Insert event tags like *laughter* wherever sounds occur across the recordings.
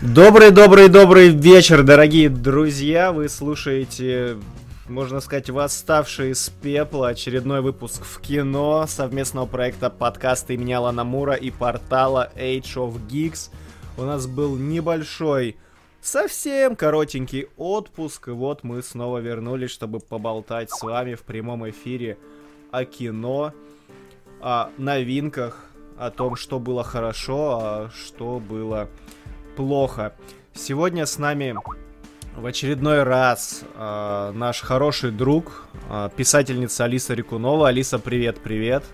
Добрый, добрый, добрый вечер, дорогие друзья. Вы слушаете, можно сказать, восставший из пепла очередной выпуск в кино совместного проекта подкаста имени Алана Мура и портала Age of Geeks. У нас был небольшой, совсем коротенький отпуск, и вот мы снова вернулись, чтобы поболтать с вами в прямом эфире о кино, о новинках, о том, что было хорошо, а что было плохо. Сегодня с нами в очередной раз э, наш хороший друг, э, писательница Алиса Рикунова. Алиса, привет, привет.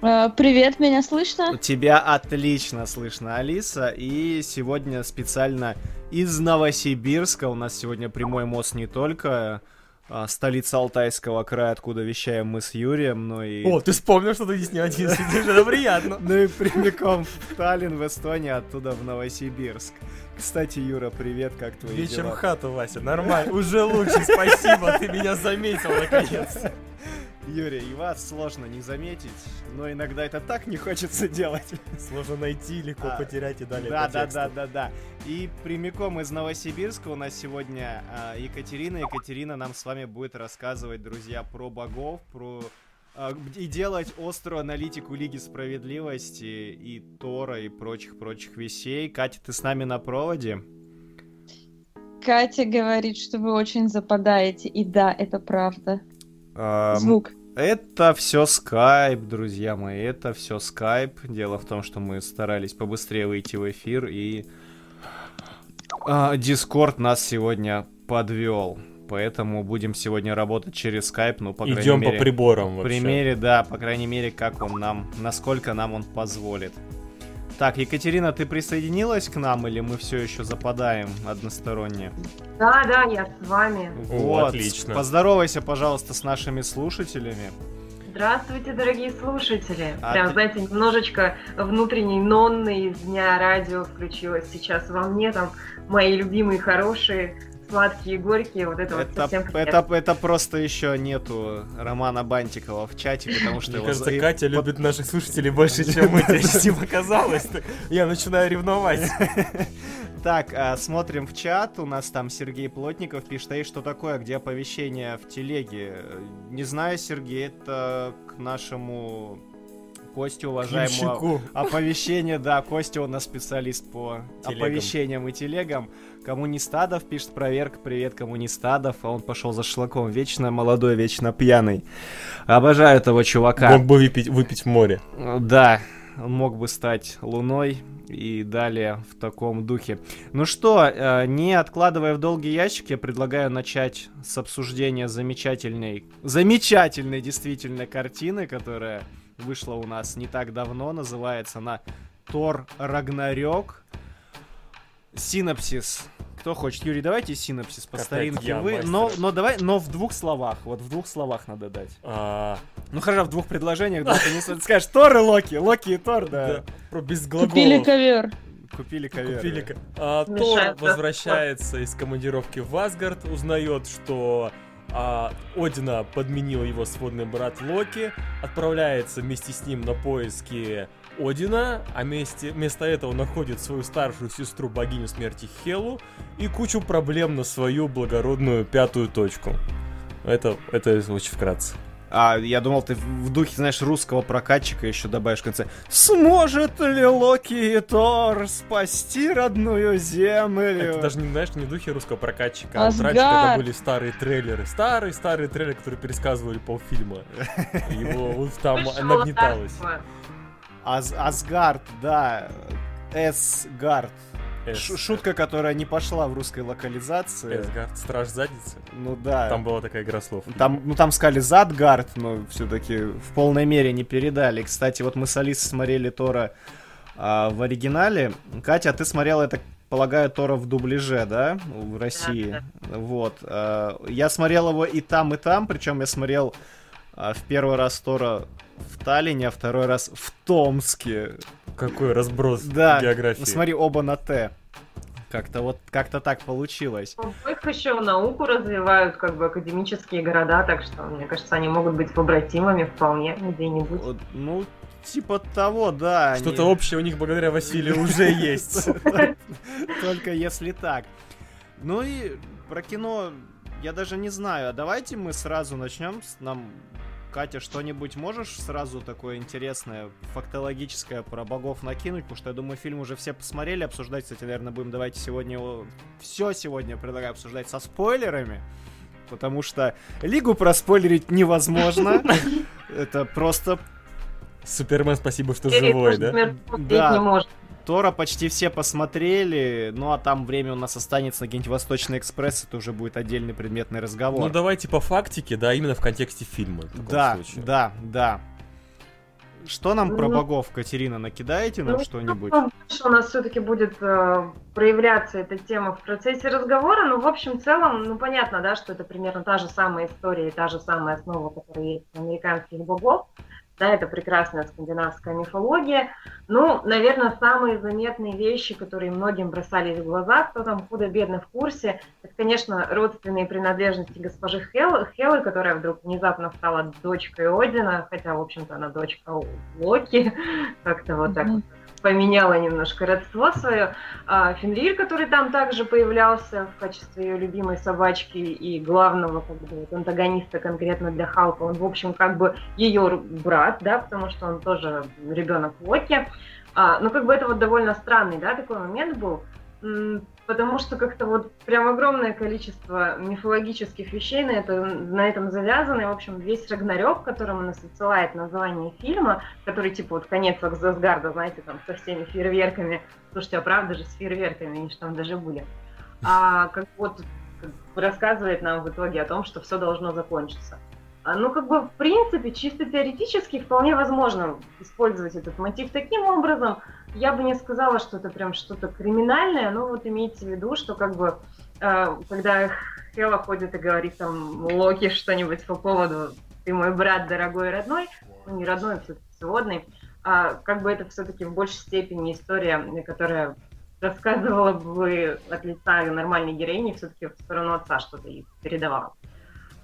Э, привет, меня слышно? Тебя отлично слышно, Алиса. И сегодня специально из Новосибирска у нас сегодня прямой мост не только столица Алтайского края, откуда вещаем мы с Юрием, но и... О, ты вспомнил, что ты здесь не один сидишь, это приятно. Ну и прямиком в Таллин, в Эстонии, оттуда в Новосибирск. Кстати, Юра, привет, как твои Вечер дела? в хату, Вася, нормально. Уже лучше, спасибо, ты меня заметил наконец. Юрий, и вас сложно не заметить, но иногда это так не хочется *laughs* делать. Сложно найти, легко А, потерять и далее Да, по да, да, да, да. И прямиком из Новосибирска у нас сегодня а, Екатерина. Екатерина нам с вами будет рассказывать, друзья, про богов, про а, и делать острую аналитику Лиги Справедливости и Тора и прочих-прочих вещей. Катя, ты с нами на проводе? Катя говорит, что вы очень западаете, и да, это правда. Звук. Это все скайп, друзья мои, это все скайп. Дело в том, что мы старались побыстрее выйти в эфир, и Дискорд нас сегодня подвел. Поэтому будем сегодня работать через скайп, ну, по крайней Идем по мере... приборам В примере, да, по крайней мере, как он нам, насколько нам он позволит. Так, Екатерина, ты присоединилась к нам или мы все еще западаем односторонне? Да, да, я с вами. О, отлично. Поздоровайся, пожалуйста, с нашими слушателями. Здравствуйте, дорогие слушатели. А Прям, ты- знаете, немножечко внутренней нонны из дня радио включилось сейчас во мне. Там мои любимые, хорошие, сладкие, горькие. Вот это, вот Это, совсем это, это просто еще нету Романа Бантикова в чате, потому что Мне кажется, Катя любит наших слушателей больше, чем мы. Тебе показалось. Я начинаю ревновать. *laughs* Так, а, смотрим в чат. У нас там Сергей Плотников пишет, эй, что такое, где оповещение в телеге? Не знаю, Сергей, это к нашему Косте, уважаемому. Оповещение, да, Костя у нас специалист по Телегам. оповещениям и телегам. Коммунистадов пишет проверка, привет, Коммунистадов, а он пошел за шлаком, вечно молодой, вечно пьяный. Обожаю этого чувака. Мог бы выпить, выпить в море. Да, он мог бы стать луной и далее в таком духе. Ну что, э, не откладывая в долгий ящик, я предлагаю начать с обсуждения замечательной, замечательной действительно картины, которая вышла у нас не так давно, называется она Тор Рагнарёк. Синопсис. Кто хочет? Юрий, давайте синопсис по Опять старинке. я, Вы, мастер. но, но давай, но в двух словах. Вот в двух словах надо дать. А, Ну хорошо, в двух предложениях, да, ты не *laughs* скажешь Тор и Локи, Локи и Тор, да. да, Про без Купили глаголов. ковер. Купили ковер. Купили А, Тор возвращается из командировки в Асгард, узнает, что а, Одина подменил его сводный брат Локи, отправляется вместе с ним на поиски Одина, а вместе, вместо этого находит свою старшую сестру богиню смерти Хелу и кучу проблем на свою благородную пятую точку. Это, это очень вкратце. А, я думал, ты в духе, знаешь, русского прокатчика еще добавишь в конце. Сможет ли Локи и Тор спасти родную землю? Это даже не, знаешь, не в духе русского прокатчика, а Асгард! раньше, когда были старые трейлеры. Старые-старые трейлеры, которые пересказывали полфильма. *laughs* Его вот там нагнеталось. Аз- Асгард, да. Эсгард. Эс- Шутка, которая не пошла в русской локализации. Эсгард, страж задницы. Ну да. Там была такая игра слов. Там, ну там сказали Задгард, но все-таки в полной мере не передали. Кстати, вот мы с Алисой смотрели Тора а, в оригинале. Катя, а ты смотрела, я так полагаю, Тора в дубляже, да? В России. Вот. а, я смотрел его и там, и там, причем я смотрел а, в первый раз Тора в Таллине, а второй раз в Томске. Какой разброс Да, географии. ну, смотри, оба на Т. Как-то вот, как-то так получилось. Их еще науку развивают, как бы академические города, так что, мне кажется, они могут быть побратимами вполне где-нибудь. Вот, ну, типа того, да. Что-то они... общее у них благодаря Василию *laughs* уже есть. Только если так. Ну и про кино я даже не знаю. А давайте мы сразу начнем. Нам Катя, что-нибудь можешь сразу такое интересное, фактологическое про богов накинуть? Потому что я думаю, фильм уже все посмотрели, обсуждать, кстати, наверное, будем давайте сегодня его... Все сегодня предлагаю обсуждать со спойлерами. Потому что Лигу проспойлерить невозможно. *laughs* Это просто... Супермен, спасибо, что живой, да? Да. Тора почти все посмотрели, ну а там время у нас останется на какие-нибудь Восточный экспресс, это уже будет отдельный предметный разговор. Ну давайте по фактике, да, именно в контексте фильма. Да, случае. да, да. Что нам про ну, богов, Катерина, накидаете нам ну, что-нибудь? Что у нас все-таки будет э, проявляться эта тема в процессе разговора, но в общем целом, ну понятно, да, что это примерно та же самая история и та же самая основа, которая есть у американских богов да, это прекрасная скандинавская мифология. Ну, наверное, самые заметные вещи, которые многим бросались в глаза, кто там худо-бедно в курсе, это, конечно, родственные принадлежности госпожи Хел, Хелы, которая вдруг внезапно стала дочкой Одина, хотя, в общем-то, она дочка Локи, *laughs* как-то вот так вот поменяла немножко родство свое. А Фенрир, который там также появлялся в качестве ее любимой собачки и главного как бы, антагониста конкретно для Халка, он, в общем, как бы ее брат, да, потому что он тоже ребенок Локи. А, ну, как бы это вот довольно странный, да, такой момент был потому что как-то вот прям огромное количество мифологических вещей на, это, на этом завязано. И, в общем, весь Рагнарёк, которому нас отсылает название фильма, который типа вот конец Аксасгарда, знаете, там со всеми фейерверками. Слушайте, а правда же с фейерверками, они же там даже были. А как вот рассказывает нам в итоге о том, что все должно закончиться. А, ну, как бы, в принципе, чисто теоретически вполне возможно использовать этот мотив таким образом. Я бы не сказала, что это прям что-то криминальное, но вот имейте в виду, что как бы, э, когда Хела ходит и говорит там Локи что-нибудь по поводу «ты мой брат, дорогой родной», ну, не родной, а все-таки сводный, а как бы это все-таки в большей степени история, которая рассказывала бы от лица нормальной героини все-таки в сторону отца что-то ей передавала.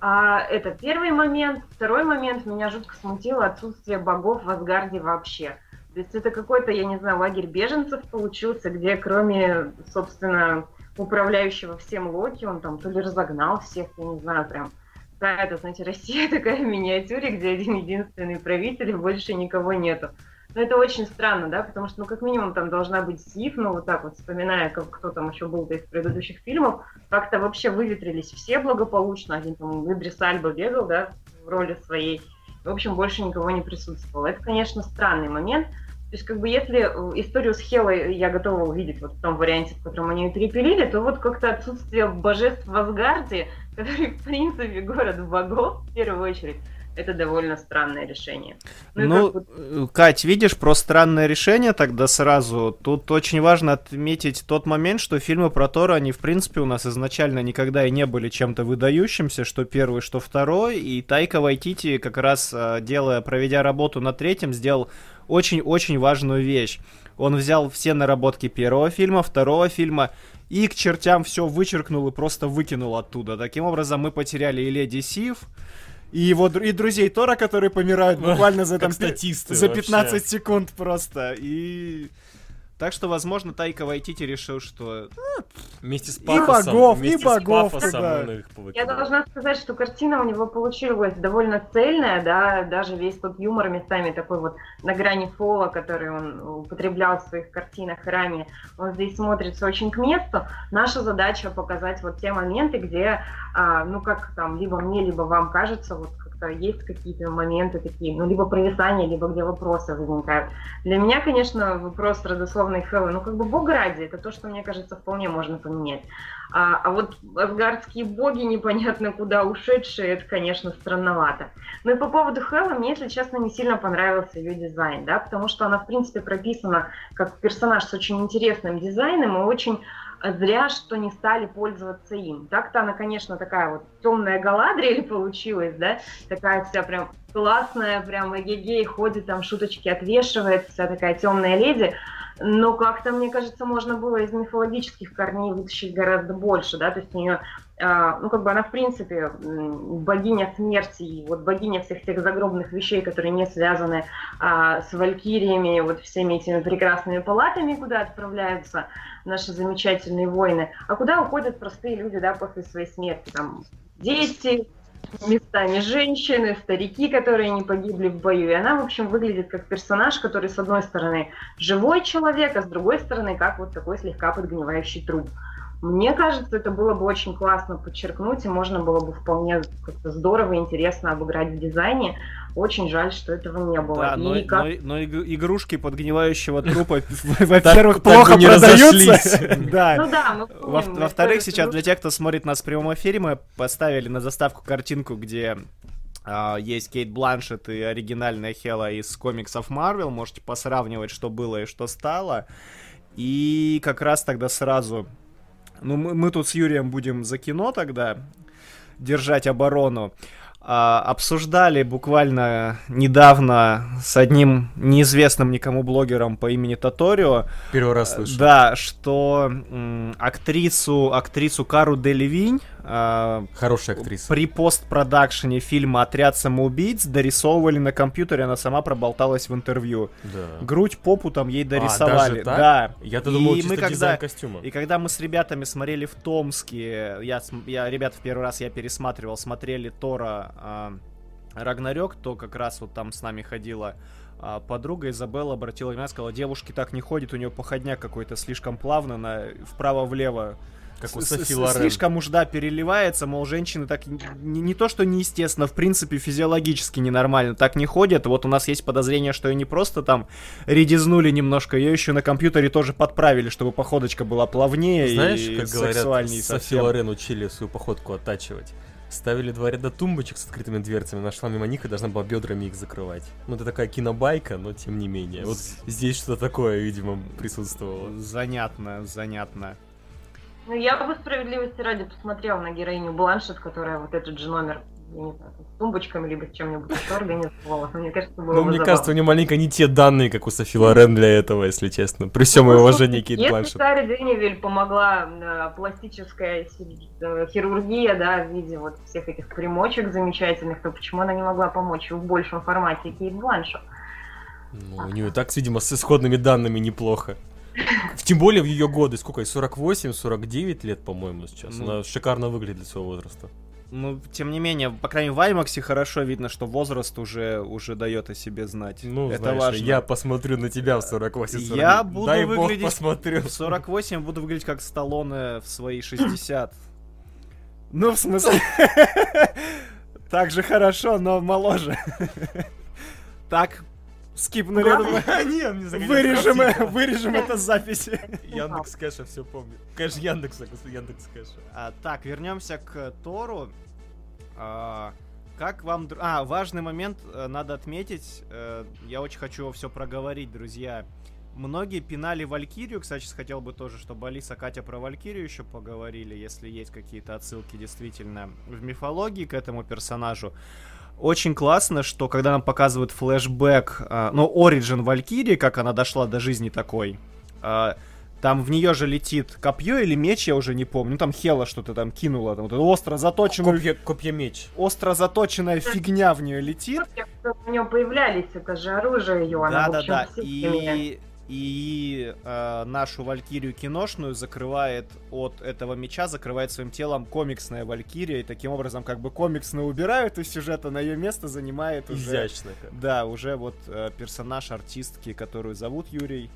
А, это первый момент. Второй момент меня жутко смутило отсутствие богов в Асгарде вообще. То есть это какой-то, я не знаю, лагерь беженцев получился, где кроме, собственно, управляющего всем Локи, он там то ли разогнал всех, я не знаю, прям какая-то, знаете, Россия *laughs* такая в миниатюре, где один единственный правитель, больше никого нету. Но это очень странно, да, потому что, ну, как минимум, там должна быть Сив, ну, вот так вот, вспоминая, как, кто там еще был из предыдущих фильмов, как-то вообще выветрились все благополучно, один там Идрис Альба бегал, да, в роли своей, в общем, больше никого не присутствовало. Это, конечно, странный момент, есть, как бы, если э, историю с Хелой я готова увидеть вот в том варианте, в котором они ее перепилили, то вот как-то отсутствие божеств в Асгарде, *laughs* который, в принципе, город богов, в первую очередь, это довольно странное решение. Ну, ну как... Э, Кать, видишь, про странное решение тогда сразу. Тут очень важно отметить тот момент, что фильмы про Тора, они, в принципе, у нас изначально никогда и не были чем-то выдающимся, что первый, что второй. И Тайка Вайтити, как раз э, делая, проведя работу над третьим, сделал очень-очень важную вещь. Он взял все наработки первого фильма, второго фильма и к чертям все вычеркнул и просто выкинул оттуда. Таким образом, мы потеряли и Леди Сив, и его и друзей Тора, которые помирают *laughs* буквально за, там, за 15 вообще. секунд просто. И так что, возможно, Тайка Вайтити решил, что ну, вместе с пафосом, и богов, и богов, да. Я должна сказать, что картина у него получилась довольно цельная, да, даже весь тот юмор местами такой вот на грани фола, который он употреблял в своих картинах ранее, он здесь смотрится очень к месту. Наша задача показать вот те моменты, где, а, ну как там, либо мне, либо вам кажется, вот как-то есть какие-то моменты такие, ну, либо провисания, либо где вопросы возникают. Для меня, конечно, вопрос родословной Хэллы, ну, как бы бог ради, это то, что, мне кажется, вполне можно поменять. А, а вот асгардские боги непонятно куда ушедшие, это, конечно, странновато. Ну и по поводу Хэллы, мне, если честно, не сильно понравился ее дизайн, да, потому что она, в принципе, прописана как персонаж с очень интересным дизайном и очень зря, что не стали пользоваться им. Так-то она, конечно, такая вот темная Галадриэль получилась, да, такая вся прям классная, прям эгегей, ходит там, шуточки отвешивает, вся такая темная леди. Но как-то, мне кажется, можно было из мифологических корней вытащить гораздо больше, да, то есть у нее а, ну, как бы она, в принципе, богиня смерти, и вот богиня всех тех загробных вещей, которые не связаны а, с валькириями, вот всеми этими прекрасными палатами, куда отправляются наши замечательные воины, а куда уходят простые люди, да, после своей смерти, там, дети, местами женщины, старики, которые не погибли в бою. И она, в общем, выглядит как персонаж, который, с одной стороны, живой человек, а с другой стороны, как вот такой слегка подгнивающий труп. Мне кажется, это было бы очень классно подчеркнуть, и можно было бы вполне как-то здорово и интересно обыграть в дизайне. Очень жаль, что этого не было. Да, но, как... но, но игрушки подгнивающего трупа, *laughs* во-первых, плохо продаются. *laughs* Да. Ну да, Во-вторых, сейчас для тех, кто смотрит нас в прямом эфире, мы поставили на заставку картинку, где Uh, есть Кейт Бланшет и оригинальная Хела из комиксов Марвел. Можете посравнивать, что было и что стало. И как раз тогда сразу ну, мы, мы тут с Юрием будем за кино тогда держать оборону. А, обсуждали буквально недавно с одним неизвестным никому блогером по имени Таторио. Первый раз слышу. Да, что м, актрису, актрису Кару Делевинь э, Хорошая актриса. При постпродакшене фильма «Отряд самоубийц» дорисовывали на компьютере, она сама проболталась в интервью. Да. Грудь, попу там ей дорисовали. А, да. Я-то думал, и мы когда, костюма. И когда мы с ребятами смотрели в Томске, я, я ребят в первый раз я пересматривал, смотрели Тора э, Рагнарёк, то как раз вот там с нами ходила а подруга Изабелла обратила внимание, сказала, девушки так не ходит, у нее походняк какой-то слишком плавно, на вправо-влево как у Софи Лорен. Слишком уж, да, переливается, мол, женщины так не, не то, что неестественно, в принципе, физиологически ненормально так не ходят. Вот у нас есть подозрение, что ее не просто там редизнули немножко, ее еще на компьютере тоже подправили, чтобы походочка была плавнее Знаешь, и как сексуальнее говорят, Софи Лорен учили свою походку оттачивать. Ставили два ряда тумбочек с открытыми дверцами, нашла мимо них и должна была бедрами их закрывать. Ну, это такая кинобайка, но тем не менее. Вот здесь что-то такое, видимо, присутствовало. Занятно, занятно. Ну, я бы справедливости ради посмотрела на героиню Бланшет, которая вот этот же номер не знаю, с тумбочками, либо с чем-нибудь еще организовала. Мне кажется, было Ну, мне кажется, у нее маленько не те данные, как у Софи Лорен для этого, если честно. При всем моем уважении Кейт Если Бланшет. Саре Денивель помогла э, пластическая э, хирургия, да, в виде вот всех этих примочек замечательных, то почему она не могла помочь в большем формате Кейт Бланшет? Ну, у нее так, видимо, с исходными данными неплохо. *laughs* Тем более в ее годы, сколько, 48-49 лет, по-моему, сейчас. Ну, Она шикарно выглядит для своего возраста. Ну, тем не менее, по крайней мере, в Аймаксе хорошо видно, что возраст уже, уже дает о себе знать. Ну, это знаешь, важно. Я посмотрю на тебя в 48 40 Я буду Дай выглядеть... Бог посмотрю. В 48 буду выглядеть как Сталлоне в свои 60. *laughs* Ну, в смысле... *laughs* Так же хорошо, но моложе. Так скипнули. *laughs* Вырежем, вырежем это с записи. Яндекс Кэша все помню. Кэш Яндекса, Яндекс Кэша. А, так, вернемся к Тору. А, как вам... А, важный момент э, надо отметить. Э, я очень хочу его все проговорить, друзья. Многие пинали Валькирию. Кстати, хотел бы тоже, чтобы Алиса, Катя про Валькирию еще поговорили, если есть какие-то отсылки действительно в мифологии к этому персонажу очень классно, что когда нам показывают флешбэк, э, ну, Origin Валькирии, как она дошла до жизни такой, э, там в нее же летит копье или меч, я уже не помню. Ну, там Хела что-то там кинула. Там, вот остро заточенную... Копье, копье меч. Остро заточенная фигня в нее летит. У нее появлялись, это же оружие ее. Да, да, да. И и э, нашу Валькирию киношную закрывает от этого меча, закрывает своим телом комиксная Валькирия, и таким образом как бы комиксно убирают из сюжета, на ее место занимает уже... Изящно. Да, уже вот э, персонаж артистки, которую зовут Юрий.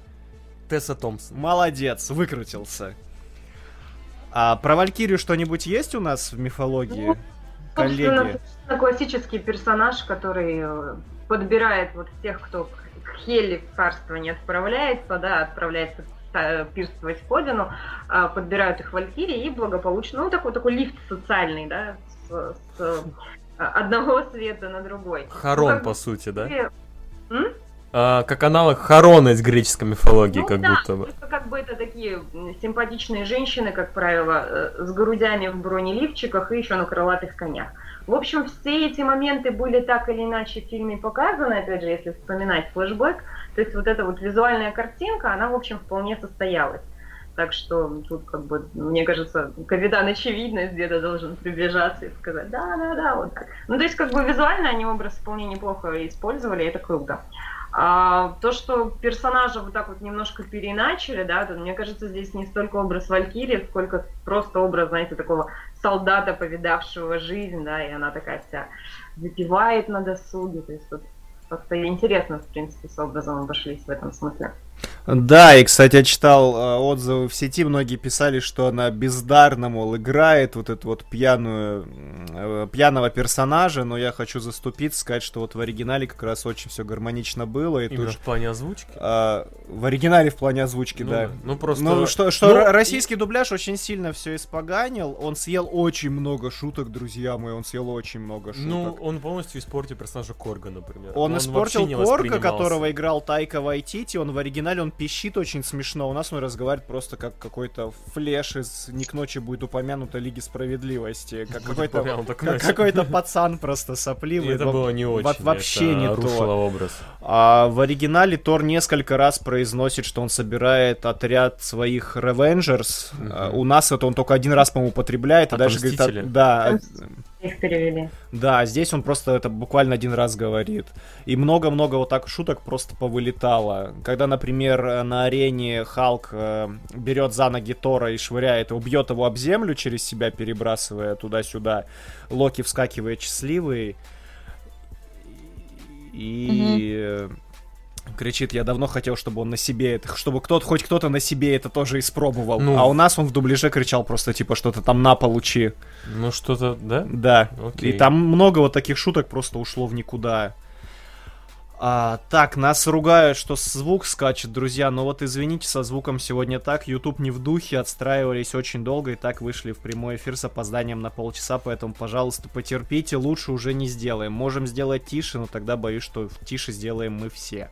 Тесса Томпсон. Молодец, выкрутился. А про Валькирию что-нибудь есть у нас в мифологии? Ну, коллеги? классический персонаж, который э, подбирает вот тех, кто Хелли в царство не отправляется, да, отправляется э, пирствовать в Одину, а, подбирают их валькирии и благополучно, ну, такой, такой лифт социальный, да, с, с а, одного света на другой. Харон, ну, по сути, да? М? А, как аналог Харона из греческой мифологии, ну, как да, будто бы. Просто как бы это такие симпатичные женщины, как правило, э, с грудями в бронеливчиках и еще на крылатых конях. В общем, все эти моменты были так или иначе в фильме показаны, опять же, если вспоминать флешбэк, то есть вот эта вот визуальная картинка, она, в общем, вполне состоялась. Так что тут, как бы, мне кажется, капитан очевидность где-то должен приближаться и сказать, да-да-да, вот так. Ну, то есть, как бы, визуально они образ вполне неплохо использовали, это круто. А, то, что персонажа вот так вот немножко переначали, да, то, мне кажется, здесь не столько образ Валькирии, сколько просто образ, знаете, такого солдата, повидавшего жизнь, да, и она такая вся выпивает на досуге, то есть вот как-то интересно, в принципе, с образом обошлись в этом смысле. Да, и, кстати, я читал э, отзывы в сети, многие писали, что она бездарно, мол, играет вот эту вот пьяную, э, пьяного персонажа, но я хочу заступиться, сказать, что вот в оригинале как раз очень все гармонично было. И Именно тут, в плане озвучки? э, в оригинале в плане озвучки, Ну да. да. Ну, просто- Ну, что, что Ну, ро- и- российский дубляж очень сильно все испоганил, он съел очень много шуток, друзья мои, он съел очень много шуток. Ну, он полностью испортил персонажа Корга, например. Он, вообще испортил Корга, которого играл Тайка Вайтити. Он в оригинале он пищит очень смешно. У нас он разговаривает просто как какой-то флеш из «Не к ночи будет упомянуто Лиги Справедливости». Как какой-то, как какой-то пацан просто И сопливый. это Во- было не очень. во- вообще это не то. образ. А в оригинале Тор несколько раз произносит, что он собирает отряд своих. Мгм. А У нас это он только один раз, по-моему, употребляет. И даже говорит, да, Их перевели. да, здесь он просто это буквально один раз говорит. И много-много вот так шуток просто повылетало. Когда, например, на арене Халк э, берет за ноги Тора и швыряет, его, бьет его об землю через себя, перебрасывая туда-сюда, Локи вскакивает счастливый и э, кричит, я давно хотел, чтобы он на себе это, чтобы кто-то, хоть кто-то на себе это тоже испробовал. Ну. А у нас он в дубляже кричал просто типа что-то там на получи. Ну, что-то, да? Да. Окей. И там много вот таких шуток просто ушло в никуда. А, так, нас ругают, что звук скачет, друзья. Но вот извините, со звуком сегодня так. YouTube не в духе, отстраивались очень долго и так вышли в прямой эфир с опозданием на полчаса. Поэтому, пожалуйста, потерпите, лучше уже не сделаем. Можем сделать тише, но тогда боюсь, что тише сделаем мы все.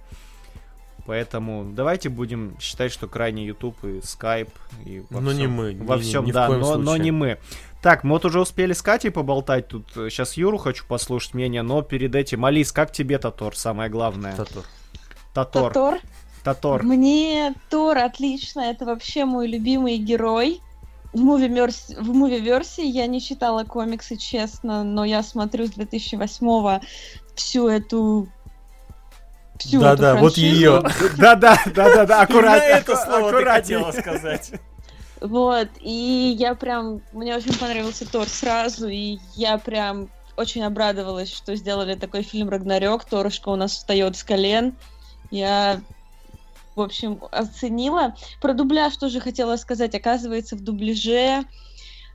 Поэтому давайте будем считать, что крайне YouTube и Skype и во Но всем, не мы, Во ни- всем, ни в да, коем но, но не мы. Так, мы вот уже успели с Катей поболтать. Тут сейчас Юру хочу послушать мнение, но перед этим, Алис, как тебе Татор, самое главное? Татор. Татор. Тор. Татор. Мне Тор отлично, это вообще мой любимый герой. В муви-версии, я не читала комиксы, честно, но я смотрю с 2008 всю эту всю эту Да-да, вот ее. Да-да, да-да-да, аккуратно. Именно это слово ты аккуратнее. хотела сказать. Вот, и я прям, мне очень понравился Тор сразу, и я прям очень обрадовалась, что сделали такой фильм Рагнарёк, Торушка у нас встает с колен. Я, в общем, оценила. Про дубляж тоже хотела сказать. Оказывается, в дубляже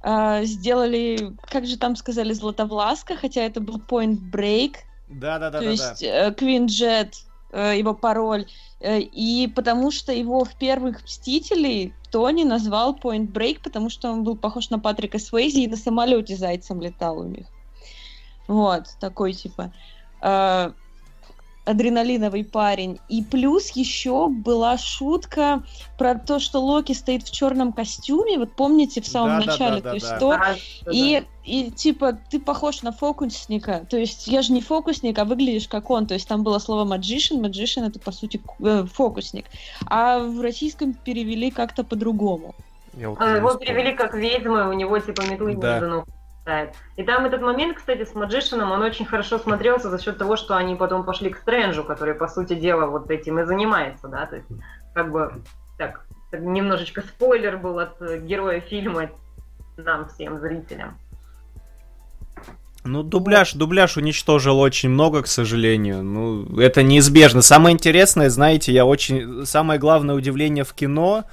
а, сделали, как же там сказали, Златовласка, хотя это был Point Break, Да-да-да. то есть э, Queen Jet, э, его пароль. Э, И потому что его в первых «Мстителей» Тони назвал Point Break, потому что он был похож на Патрика Свейзи и на самолете зайцем летал у них. Вот, такой типа э, адреналиновый парень. И плюс еще была шутка про то, что Локи стоит в черном костюме. Вот помните в самом Да-да-да-да-да. начале, то есть Да. Тор А, и, и типа ты похож на фокусника. То есть я же не фокусник, а выглядишь как он. То есть там было слово magician. Magician это по сути э, фокусник. А в российском перевели как-то по-другому. Вот А, Его перевели как ведьмы, у него типа метлы Да. между ног летает. И там этот момент, кстати, с Маджишином, он очень хорошо смотрелся за счет того, что они потом пошли к Стрэнджу, который, по сути дела, вот этим и занимается, да, то есть, как бы, так, немножечко спойлер был от героя фильма нам, всем зрителям. Ну, дубляж, дубляж уничтожил очень много, к сожалению. Ну, это неизбежно. Самое интересное, знаете, я очень... Самое главное удивление в кино,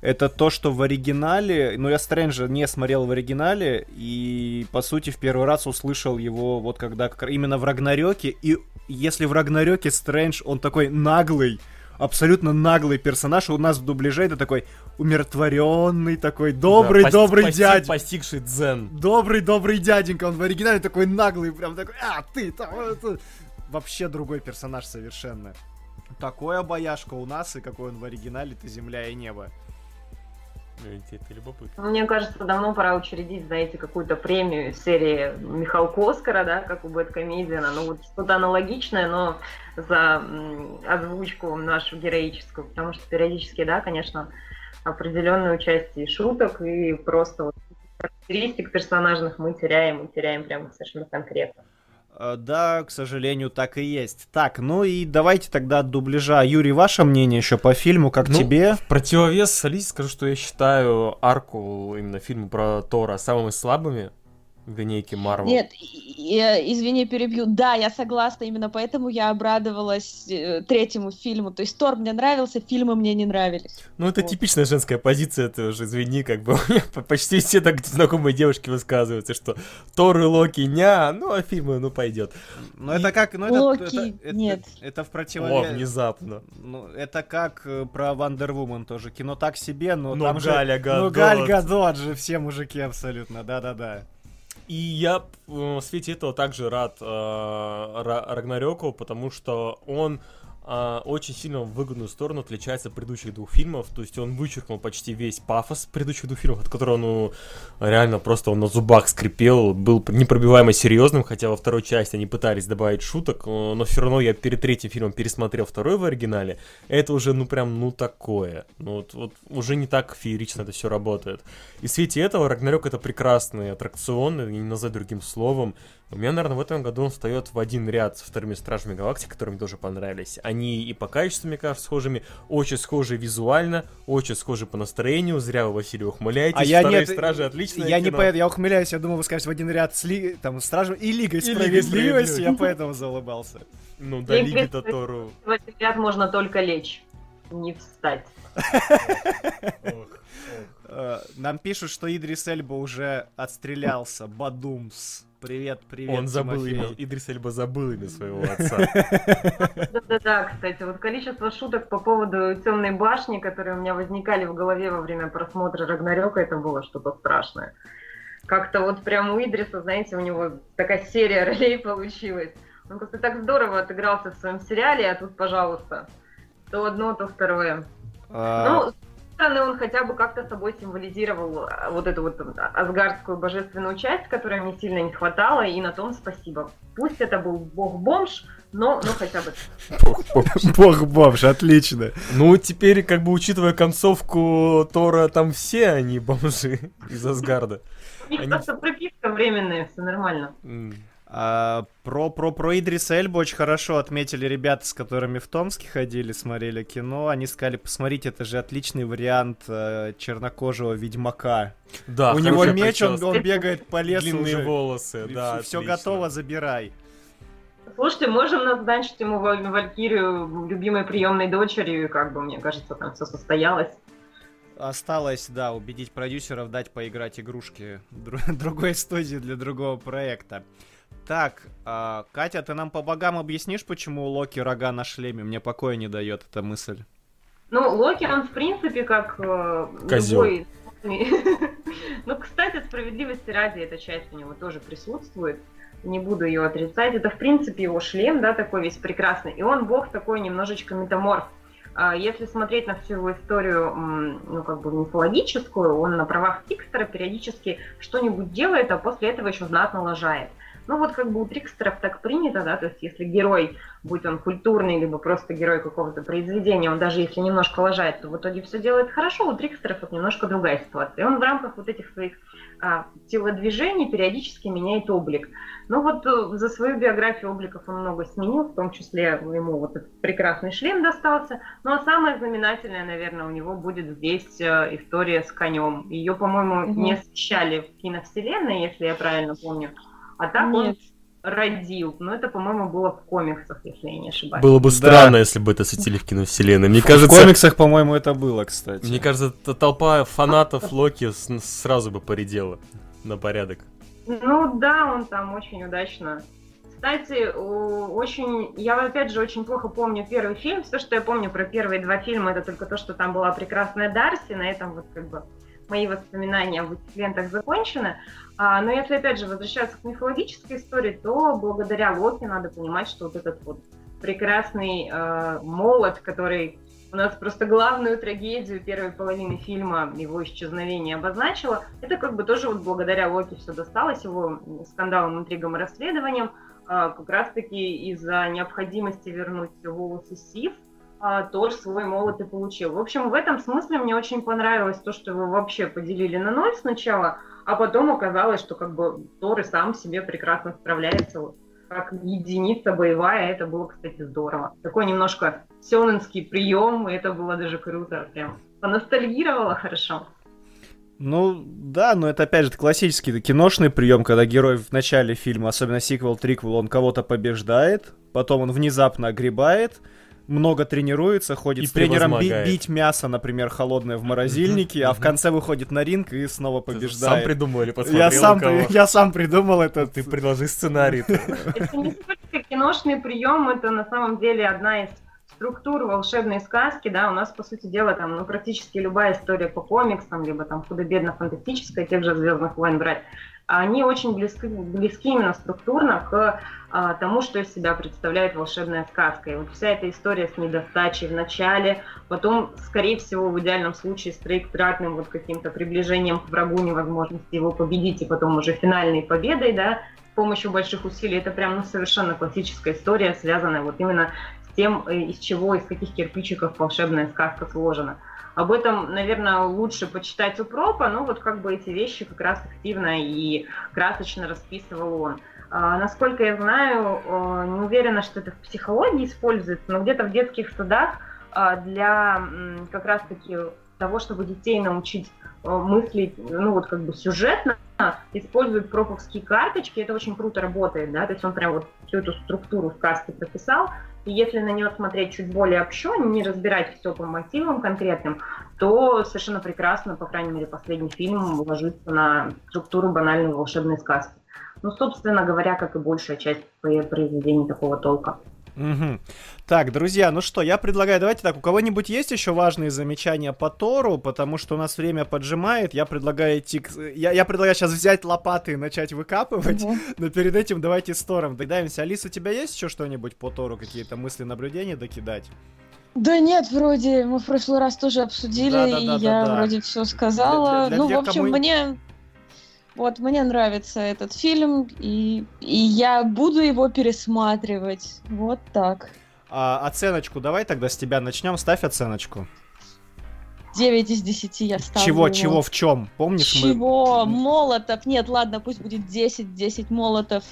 это то, что в оригинале... Ну, я Стрэнджа не смотрел в оригинале, и, по сути, в первый раз услышал его вот когда... как- Именно в Рагнарёке, и если в Рагнарёке Стрэндж, он такой наглый, абсолютно наглый персонаж, у нас в дубляже это такой умиротворенный, такой добрый, Да, добрый постиг- дядя. Постигший дзен. Добрый, добрый дяденька, он в оригинале такой наглый, прям такой, а, ты там, это...» Вообще другой персонаж совершенно. Такой обаяшка у нас, и какой он в оригинале, это земля и небо. Это любопытно. Мне кажется, давно пора учредить, знаете, какую-то премию серии Михалка Оскара, да, как у Бэткомедиана. Ну, вот что-то аналогичное, но за озвучку нашу героическую. Потому что периодически, да, конечно, определенное участие шуток и просто вот характеристик персонажных мы теряем, мы теряем прямо совершенно конкретно. Э, да, к сожалению, так и есть. Так, ну и давайте тогда от дубляжа. Юрий, ваше мнение еще по фильму, как ну, тебе? В противовес Алисе скажу, что я считаю арку именно фильма про Тора самыми слабыми линейке Марвел. Нет, я, извини, перебью. Да, я согласна, именно поэтому я обрадовалась э, третьему фильму. То есть Тор мне нравился, фильмы мне не нравились. Ну, это вот. типичная женская позиция, ты уже извини, как бы *laughs* почти все так знакомые девушки высказываются, что Тор и Локи ня, ну, а фильмы, ну, пойдет. Ну, это как, ну, это, Локи, это, нет. Это, это в противовес. О, внезапно. Ну, это как э, про Вандер Вумен тоже. Кино так себе, но, но там Галя же... Гадот. Ну, Галь Гадот же все мужики абсолютно, да-да-да. И я в свете этого также рад э, Рагнарёку, потому что он а, очень сильно в выгодную сторону отличается от предыдущих двух фильмов. То есть он вычеркнул почти весь пафос предыдущих двух фильмов, от которого ну, реально просто он на зубах скрипел, был непробиваемо серьезным, хотя во второй части они пытались добавить шуток, э, но все равно я перед третьим фильмом пересмотрел второй в оригинале. Это уже, ну, прям, ну, такое. Ну, вот, вот уже не так феерично это все работает. И в свете этого Рагнарёк это прекрасный аттракцион, не назвать другим словом. У меня, наверное, в этом году он встает в один ряд со вторыми Стражами Галактики, которые мне тоже понравились. Они и по качеству, мне кажется, схожими, очень схожи визуально, очень схожи по настроению. Зря вы, Василий, ухмыляетесь. А я Вторые нет, Стражи отличные. Я кино. не поэтому, я ухмыляюсь, я думал, вы скажете в один ряд с ли, там, Стражем и Лигой Справедливости, я поэтому заулыбался. Ну да, Лиги Татору. В один ряд можно только лечь, не встать. Нам пишут, что Идрис Эльба уже отстрелялся. Бадумс. Привет, привет, Он забыл Тимофей. имя, Идрис Эльба забыл имя своего *laughs* отца. Да-да-да, кстати, вот количество шуток по поводу темной башни, которые у меня возникали в голове во время просмотра Рагнарёка, это было что-то страшное. Как-то вот прям у Идриса, знаете, у него такая серия ролей получилась. Он просто так здорово отыгрался в своем сериале, а тут, пожалуйста, то одно, то второе. А... Ну, стороны, он хотя бы как-то собой символизировал а, вот эту вот асгардскую божественную часть, которой мне сильно не хватало, и на том спасибо. Пусть это был бог-бомж, но, но хотя бы... *laughs* Бог-бомж, отлично. Ну, теперь, как бы, учитывая концовку Тора, там все они бомжи *laughs* из Асгарда. У них просто прописка временная, все нормально. А, про, про, про Идриса Эльбу очень хорошо отметили ребята, с которыми в Томске ходили, смотрели кино. Они сказали, посмотрите, это же отличный вариант э, чернокожего ведьмака. Да, У него меч, он, он бегает по лесу Длинные уже. волосы, да, Все готово, забирай. Слушайте, можем назначить ему Валькирию любимой приемной дочерью, как бы, мне кажется, там все состоялось. Осталось, да, убедить продюсеров дать поиграть игрушки *laughs* другой студии для другого проекта. Так, э, Катя, ты нам по богам объяснишь, почему у Локи рога на шлеме? Мне покоя не дает эта мысль. Ну, Локи, он в принципе как э, любой... *laughs* ну, кстати, справедливости ради, эта часть у него тоже присутствует. Не буду ее отрицать. Это, в принципе, его шлем, да, такой весь прекрасный. И он бог такой немножечко метаморф. А если смотреть на всю его историю, ну, как бы мифологическую, он на правах Тикстера периодически что-нибудь делает, а после этого еще знатно лажает. Ну вот как бы у трикстеров так принято, да, то есть если герой, будь он культурный, либо просто герой какого-то произведения, он даже если немножко лажает, то в итоге все делает хорошо, у трикстеров вот немножко другая ситуация. И он в рамках вот этих своих а, телодвижений периодически меняет облик. Ну вот э, за свою биографию обликов он много сменил, в том числе ему вот этот прекрасный шлем достался. Ну а самое знаменательное, наверное, у него будет здесь э, история с конем. Ее, по-моему, угу. не освещали в киновселенной, если я правильно помню. А так Нет. он родил. Но это, по-моему, было в комиксах, если я не ошибаюсь. Было бы странно, да. если бы это светили в киновселенной. Мне в кажется, в комиксах, по-моему, это было, кстати. Мне кажется, толпа фанатов Локи сразу бы поредела на порядок. Ну да, он там очень удачно. Кстати, очень, я опять же очень плохо помню первый фильм. Все, что я помню про первые два фильма, это только то, что там была прекрасная Дарси. На этом вот как бы мои воспоминания об этих лентах закончены. А, но если, опять же, возвращаться к мифологической истории, то благодаря Локи надо понимать, что вот этот вот прекрасный э, молот, который у нас просто главную трагедию первой половины фильма, его исчезновение обозначила. Это как бы тоже вот благодаря Локи все досталось, его скандалам, интригам и расследованиям. А, как раз-таки из-за необходимости вернуть волосы Сив, а, Тор свой молот и получил. В общем, в этом смысле мне очень понравилось то, что его вообще поделили на ноль сначала, а потом оказалось, что как бы Тор и сам себе прекрасно справляется вот, как единица боевая. Это было, кстати, здорово. Такой немножко сёнэнский прием, и это было даже круто. Прям поностальгировала хорошо. Ну, да, но это опять же классический киношный прием, когда герой в начале фильма, особенно сиквел, триквел, он кого-то побеждает, потом он внезапно огребает, много тренируется, ходит И с тренером би- бить мясо, например, холодное в морозильнике, а в конце выходит на ринг и снова побеждает. Сам придумал или посмотрел я, сам, я сам придумал это. Ты предложи сценарий. Это не только киношный прием, это на самом деле одна из структур волшебной сказки, да, у нас, по сути дела, там, ну, практически любая история по комиксам, либо там худо-бедно-фантастическая, тех же «Звездных войн» брать, они очень близки, близки именно структурно к а, тому, что из себя представляет волшебная сказка. И вот вся эта история с недостачей в начале, потом, скорее всего, в идеальном случае с троекратным вот каким-то приближением к врагу, невозможности его победить, и потом уже финальной победой, да, с помощью больших усилий. Это прям ну, совершенно классическая история, связанная вот именно с тем, э, из чего, из каких кирпичиков волшебная сказка сложена. Об этом, наверное, лучше почитать у Пропа, но вот как бы эти вещи как раз активно и красочно расписывал он. А, насколько я знаю, э, не уверена, что это в психологии используется, но где-то в детских садах а, для как раз-таки того, чтобы детей научить э, мыслить, ну вот как бы сюжетно, используют проповские карточки, это очень круто работает, да, то есть он прям вот всю эту структуру сказки прописал, и если на нее смотреть чуть более общо, не разбирать все по мотивам конкретным, то совершенно прекрасно, по крайней мере, последний фильм ложится на структуру банальной волшебной сказки. Ну, собственно говоря, как и большая часть произведений такого толка. Мгм. Так, друзья, ну что, я предлагаю, давайте так, у кого-нибудь есть еще важные замечания по Тору, потому что у нас время поджимает, я предлагаю идти к... Я, я предлагаю сейчас взять лопаты и начать выкапывать, Мгм. но перед этим давайте с Тором догадаемся. Алис, у тебя есть еще что-нибудь по Тору, какие-то мысли, наблюдения докидать? Да нет, вроде мы в прошлый раз тоже обсудили, Да-да-да-да-да. и я вроде все сказала. Для- для ну, тех, в общем, кому- мне вот мне нравится этот фильм, и, и я буду его пересматривать. Вот так. А, оценочку давай тогда с тебя начнем, ставь оценочку. 9 из 10 я ставлю. Чего, его. чего, в чем? Помнишь мы... Чего? Молотов? Нет, ладно, пусть будет 10, 10 молотов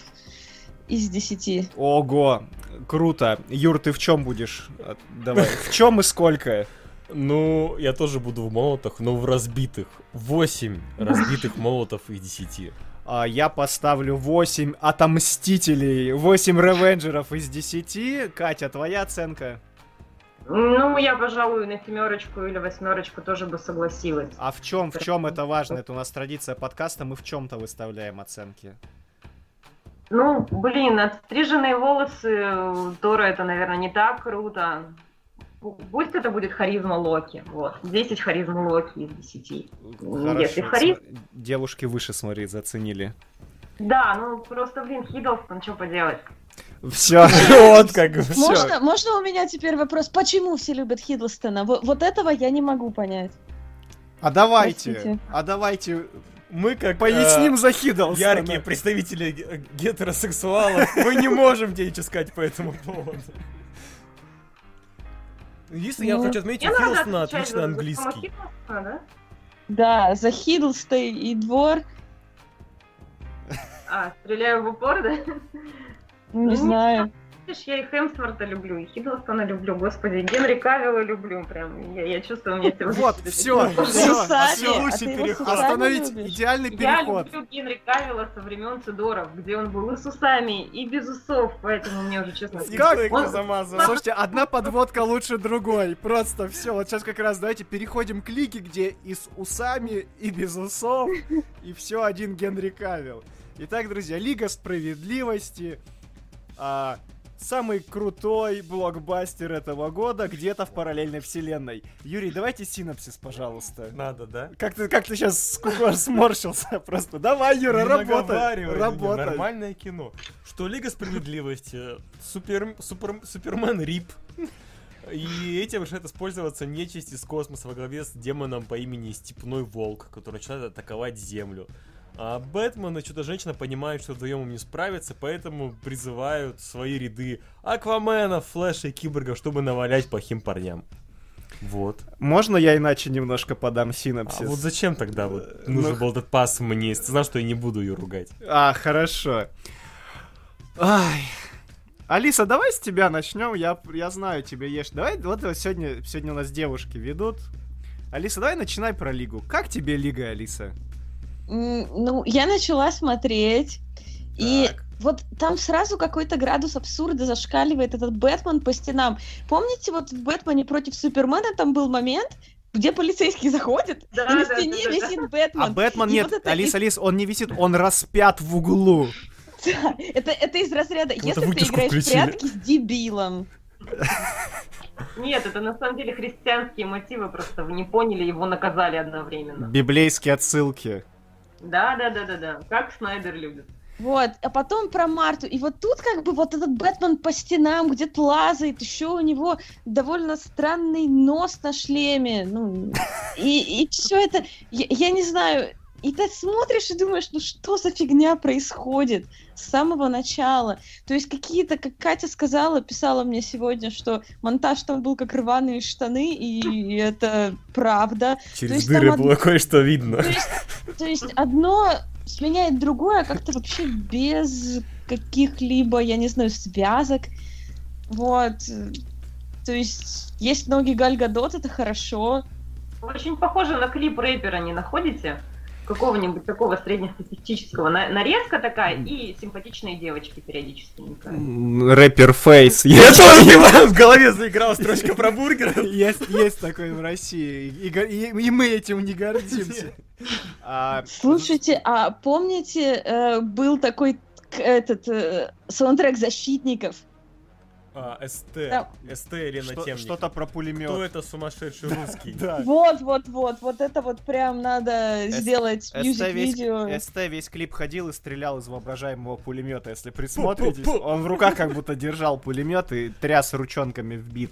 из 10. Ого, круто. Юр, ты в чем будешь? А, Давай, в чем и сколько? Ну, я тоже буду в молотах, но в разбитых. 8 разбитых молотов из 10. А, я поставлю 8 отомстителей, 8 ревенджеров из 10. Катя, твоя оценка? Ну, я, пожалуй, на семерочку или восьмерочку тоже бы согласилась. А в чем, в чем это важно? Это у нас традиция подкаста, мы в чем-то выставляем оценки. Ну, блин, отстриженные волосы э, Тора это, наверное, не так круто. Пу- Пусть это будет харизма Локи. Вот. 10 харизма Локи из 10. Если харизм... девушки выше, смотри, заценили. Да, ну просто, блин, Хиддлстон, что поделать. Все, *laughs* Вот как бы. всё. Можно, можно у меня теперь вопрос, почему все любят Хиддлстона? Вот, вот этого я не могу понять. А давайте, Простите. а давайте Мы как поясним э, за Хиддлстона. яркие представители ге- гетеросексуалов, мы не можем тебе ничего сказать по этому поводу. Единственное, я Ну, хочу отметить, у Хиддлстона за английский. Да? За Хиддлстон и двор, А, стреляю в упор, да? не Ну, знаю. Видишь, я и Хемсворта люблю, и Хиддлстона люблю, господи, Генри Кавилла люблю, прям, я, я чувствую, мне сегодня... Вот, все, все, все, переход. Остановить идеальный Я переход. люблю Генри Кавилла со времен Тюдоров, где он был и с усами, и без усов, поэтому мне уже честно... Как? Не замазал. Слушайте, одна *laughs* подводка лучше другой. Просто все. Вот сейчас как раз давайте переходим к лиге, где и с усами, и без усов, и все один Генри Кавилл. Итак, друзья, Лига справедливости. а, самый крутой блокбастер этого года где-то в параллельной вселенной. Юрий, давайте синапсис, пожалуйста. Надо, да? Как ты, как ты сейчас *laughs* сморщился просто. Давай, Юра, работай. Работай. Нормальное кино. Что Лига Справедливости, Супер, Супер, Супермен Рип, И этим решает использоваться нечисть из космоса во главе с демоном по имени Степной Волк, который начинает атаковать Землю. А Бэтмен и Чудо-женщина понимают, что вдвоем им не справиться, поэтому призывают в свои ряды Аквамена, Флэша и Киборга, чтобы навалять плохим парням. Вот. Можно я иначе немножко подам А синапсис? вот зачем тогда вот Э, нужен ну- был этот пас мне, если ты знал, что я не буду ее ругать? А, хорошо. Ай. Алиса, давай с тебя начнем. Я, я знаю, тебе ешь. Давай, вот сегодня, сегодня у нас девушки ведут. Алиса, давай начинай про лигу. Как тебе лига, Алиса? Ну, я начала смотреть, и Так. вот там сразу какой-то градус абсурда зашкаливает этот Бэтмен по стенам. Помните, вот в Бэтмене против Супермена там был момент, где полицейский *laughs* заходит, Да, и на да, стене да, да. висит Бэтмен. А Бэтмен И нет, вот это Алис, Алис, он не висит, он распят в углу. *laughs* Да, это, это из разряда, если ты играешь в прятки с дебилом. Нет, это на самом деле христианские мотивы, просто вы не поняли, его наказали одновременно. Библейские отсылки. Да, да, да, да, да. Как Снайдер любит. Вот, а потом про Марту. И вот тут как бы вот этот Бэтмен по стенам где-то лазает, еще у него довольно странный нос на шлеме. Ну, и, и все это, я, я не знаю, и ты смотришь и думаешь, ну что за фигня происходит с самого начала. То есть какие-то, как Катя сказала, писала мне сегодня, что монтаж там был как рваные штаны, и это правда. Через есть дыры было од- кое-что видно. То есть, то есть одно сменяет другое как-то вообще без каких-либо, я не знаю, связок. Вот. То есть есть ноги Галь Гадот, это хорошо. Очень похоже на клип рэпера, не находите? Какого-нибудь такого среднестатистического. На- нарезка такая и симпатичные девочки периодически. мелькают. Рэпер Фейс. *laughs* Я тоже в голове заиграла строчка про бургер. *laughs* Есть, есть такой в России. И, го- и- и мы этим не гордимся. *laughs* А, Слушайте, а помните, э, был такой этот э, саундтрек защитников? А, СТ. Да. СТ Елена что- Темник. Что-то про пулемет. Кто это сумасшедший русский? Да. Вот, вот, вот, вот это вот прям надо сделать мюзик-видео. СТ весь клип ходил и стрелял из воображаемого пулемета. Если присмотритесь, он в руках как будто держал пулемет и тряс ручонками в бит.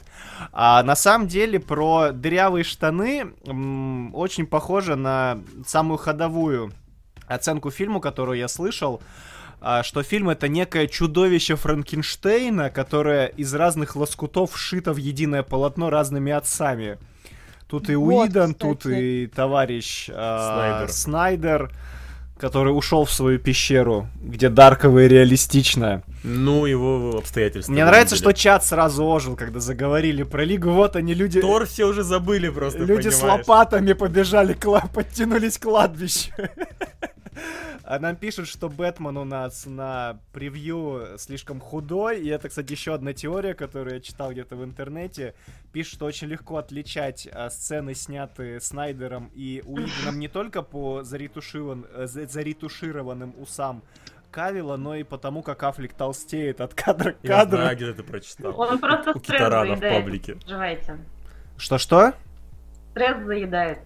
А на самом деле про дырявые штаны м, очень похоже на самую ходовую оценку фильму, которую я слышал. А, Что фильм это некое чудовище Франкенштейна, которое из разных лоскутов вшито в единое полотно разными отцами. Тут и Вот, Уидон, тут кстати. и товарищ а, Снайдер. Снайдер, который ушел в свою пещеру, где дарково и реалистично. Ну, его обстоятельства. Мне нравится, что вынудили. чат сразу ожил, когда заговорили про лигу. Вот они, люди... Тор все уже забыли просто, Люди с понимаешь? лопатами побежали, кла- подтянулись к кладбищу. А нам пишут, что Бэтмен у нас на превью слишком худой. И это, кстати, еще одна теория, которую я читал где-то в интернете. Пишут, что очень легко отличать а, сцены, снятые Снайдером и Уидоном не только по заретуширован- э, за- заретушированным усам Кавила, но и потому, как Аффлек толстеет от кадра к Я кадру. знаю, где ты прочитал. Он просто У стресс Китарана в паблике. Что-что? Стресс заедает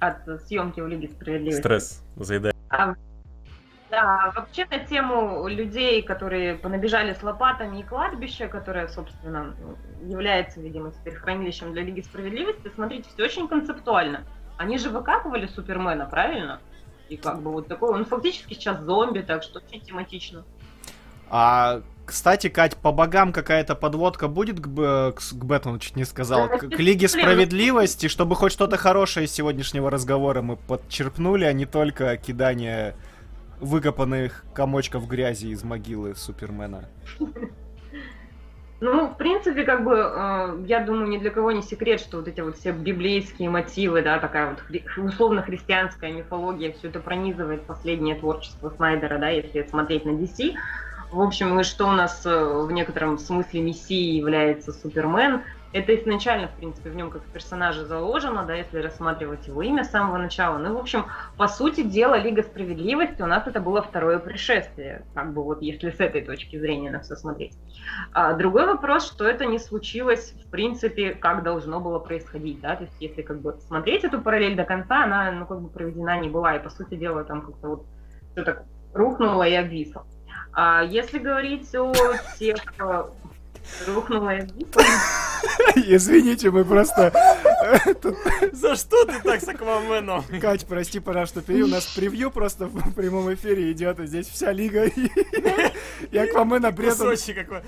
от съемки в Лиге Справедливости. Стресс заедает. А, да, вообще на тему людей, которые понабежали с лопатами и кладбища, которое, собственно, является, видимо, теперь хранилищем для Лиги Справедливости, смотрите, все очень концептуально. Они же выкапывали Супермена, правильно? И как бы вот такой, он фактически сейчас зомби, так что очень тематично. А, кстати, Кать, по богам какая-то подводка будет к, Б- к, Бэтмену, чуть не сказал, к, к Лиге блин, Справедливости, чтобы хоть что-то хорошее из сегодняшнего разговора мы подчерпнули, а не только кидание выкопанных комочков грязи из могилы Супермена. Ну, в принципе, как бы, э, я думаю, ни для кого не секрет, что вот эти вот все библейские мотивы, да, такая вот хри- условно-христианская мифология, все это пронизывает последнее творчество Снайдера, да, если смотреть на DC. В общем, и что у нас э, в некотором смысле мессией является Супермен, это изначально, в принципе, в нем как персонаже заложено, да, если рассматривать его имя с самого начала. Ну, в общем, по сути дела, Лига Справедливости у нас это было второе пришествие, как бы вот если с этой точки зрения на все смотреть. А другой вопрос, что это не случилось, в принципе, как должно было происходить, да, то есть если как бы смотреть эту параллель до конца, она, ну, как бы проведена не была, и, по сути дела, там как-то вот все так рухнуло и обвисло. А если говорить о тех... э, Рухнула я. Извините, мы просто... За что ты так с Акваменом? *laughs* Кать, прости, пожалуйста, ты у нас превью просто в прямом эфире идет, и здесь вся лига. *laughs* И Аквамена при этом... Кусочек какой.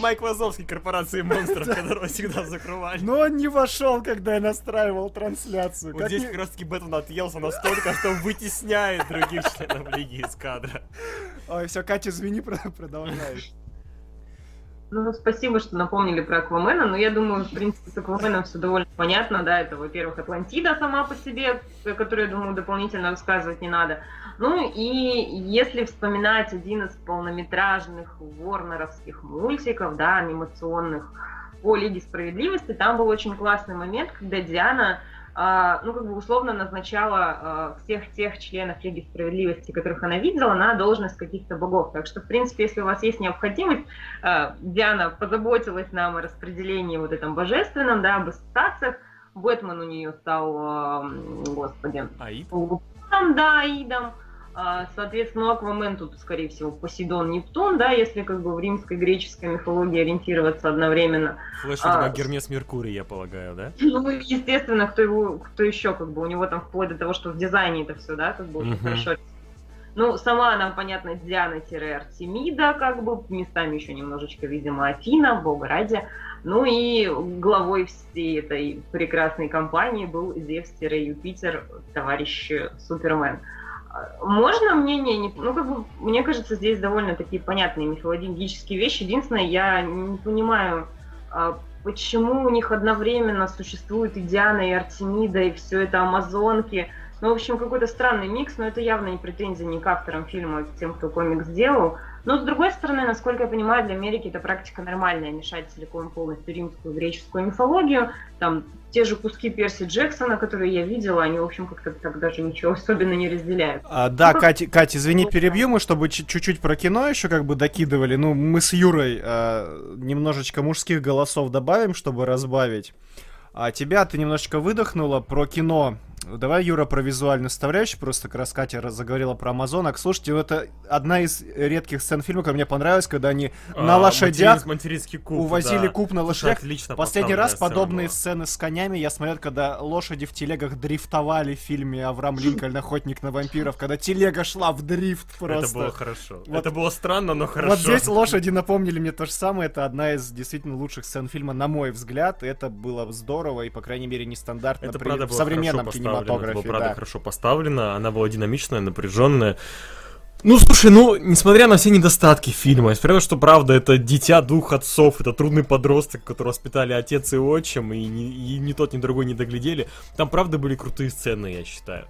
Майк Вазовский, корпорации монстров, *laughs* которого всегда закрывали. Но он не вошел, когда я настраивал трансляцию. Вот здесь как раз таки Беттон отъелся настолько, что вытесняет других членов лиги из кадра. Ой, все, Катя, извини, про- продолжай. Ну, спасибо, что напомнили про Аквамена, но я думаю, в принципе, с Акваменом все довольно понятно, да, это, во-первых, Атлантида сама по себе, о которой, я думаю, дополнительно рассказывать не надо. Ну, и если вспоминать один из полнометражных ворнеровских мультиков, да, анимационных по Лиге Справедливости, там был очень классный момент, когда Диана ну, как бы условно назначала а, всех тех членов Лиги Справедливости, которых она видела, на должность каких-то богов. Так что, в принципе, если у вас есть необходимость, а, Диана позаботилась нам о распределении вот этом божественном, да, об ассоциациях. Бэтмен у нее стал, а, м, господи, Аид? Да, Аидом. А, Соответственно, Аквамен тут, скорее всего, Посейдон, Нептун, да, если как бы в римской греческой мифологии ориентироваться одновременно. Флэш А. Гермес Меркурий, я полагаю, да? Ну, естественно, кто его, кто еще, как бы, у него там вплоть до того, что в дизайне это все, да, как бы Мгм. хорошо. Ну, сама она, понятно, Диана-Артемида, как бы, местами еще немножечко, видимо, Афина, бога ради. Ну и главой всей этой прекрасной компании был Зевс-Юпитер, товарищ Супермен. Можно мнение? не- Ну, как бы, мне кажется, здесь довольно такие понятные мифологические вещи. Единственное, я не понимаю, а, почему у них одновременно существует и Диана, и Артемида, и все это амазонки. Ну, в общем, какой-то странный микс, но это явно не претензия ни к авторам фильма, а к тем, кто комикс сделал. Но, с другой стороны, насколько я понимаю, для Америки это практика нормальная, мешать целиком полностью римскую греческую мифологию. Там те же куски Перси Джексона, которые я видела, они, в общем, как-то так даже ничего особенно не разделяют. А, да, Катя, Катя, извини, перебью, мы, чтобы чуть- чуть-чуть про кино еще как бы докидывали. Ну, мы с Юрой а, немножечко мужских голосов добавим, чтобы разбавить. А тебя ты немножечко выдохнула про кино. Давай, Юра, про визуальную составляющую. Просто как раз Катя заговорила про Амазонок. Слушайте, это одна из редких сцен фильма, которая мне понравилась, когда они на А, лошадях материн- Материнский куб, увозили да. куб на лошадях. отлично Последний раз подобные сцена сцены с конями я смотрел, когда лошади в телегах дрифтовали в фильме Авраам Линкольн, охотник на вампиров, когда телега шла в дрифт была. Это просто. было хорошо. Вот- Это было странно, но хорошо. Вот здесь лошади напомнили мне то же самое. Это одна из действительно лучших сцен фильма, на мой взгляд. Это было здорово и, по крайней мере, нестандартно Это при- в современном хорошо поставлено, это было, правда, да. хорошо поставлено, она была динамичная, напряженная. Ну, слушай, ну, несмотря на все недостатки фильма, несмотря на то, что, правда, это дитя двух отцов, это трудный подросток, которого воспитали отец и отчим, и ни, и ни тот, ни другой не доглядели, там, правда, были крутые сцены, я считаю.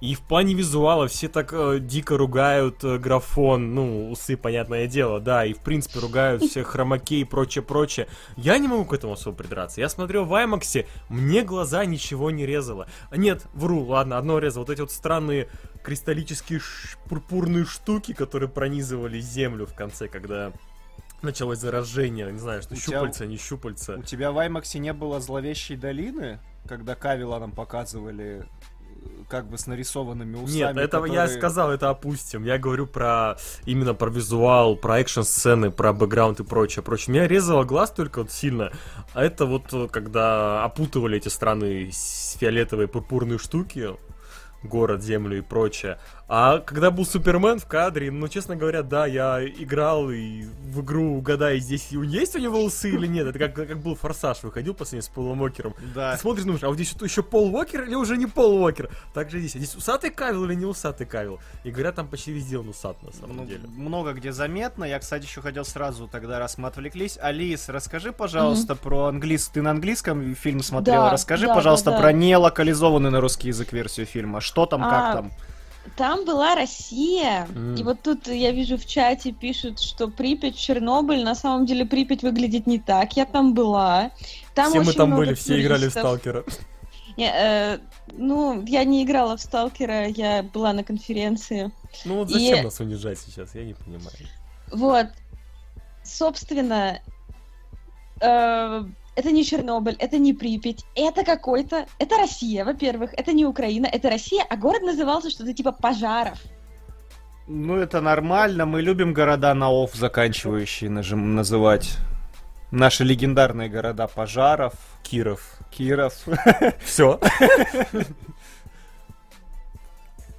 И в плане визуала все так э, дико ругают э, графон, ну, усы, понятное дело, да, и в принципе ругают всех *laughs* хромакей и прочее-прочее. Я не могу к этому особо придраться. Я смотрел в Аймаксе, мне глаза ничего не резало. Нет, вру, ладно, одно резало. Вот эти вот странные кристаллические ш- пурпурные штуки, которые пронизывали землю в конце, когда началось заражение. Не знаю, что У тебя- щупальца, не щупальца. У тебя в Аймаксе не было зловещей долины, когда Кавила нам показывали как бы с нарисованными усами. Нет, это я которые- сказал, это опустим. Я говорю про именно про визуал, про экшн-сцены, про бэкграунд и прочее, прочее. Меня резало глаз только вот сильно. А это вот э, когда опутывали эти странные с- фиолетовые пурпурные штуки, город, землю и прочее. А когда был Супермен в кадре, ну, честно говоря, да, я играл и в игру угадай, здесь есть у него усы или нет. Это как, как был Форсаж, выходил последний с Полом Уокером. Да. Ты смотришь, думаешь, а вот здесь вот еще Пол Уокер или уже не Пол Уокер? Так же здесь. А здесь усатый Кавил или не усатый Кавил? И говорят, там почти везде он усат, на самом Ну, деле. много где заметно. Я, кстати, еще хотел сразу тогда, раз мы отвлеклись. Алис, расскажи, пожалуйста, про английский. Ты на английском фильм смотрела? Да, расскажи, да, пожалуйста, да, да. про нелокализованную на русский язык версию фильма. Что там, как А, там? Там была Россия, М. и вот тут я вижу в чате пишут, что Припять, Чернобыль, на самом деле Припять выглядит не так, я там была. Там все мы там были, все играли в туристов. Сталкера. Не, э, ну, я не играла в Сталкера, я была на конференции. Ну вот И- зачем нас унижать сейчас, я не понимаю. Вот, собственно, э, это не Чернобыль, это не Припять, это какой-то, это Россия, во-первых, это не Украина, это Россия, а город назывался что-то типа Пожаров. Ну, это нормально. Мы любим города на ОФ заканчивающие нажим- называть. Наши легендарные города Пожаров, Киров. Киров. *laughs* Все. *laughs*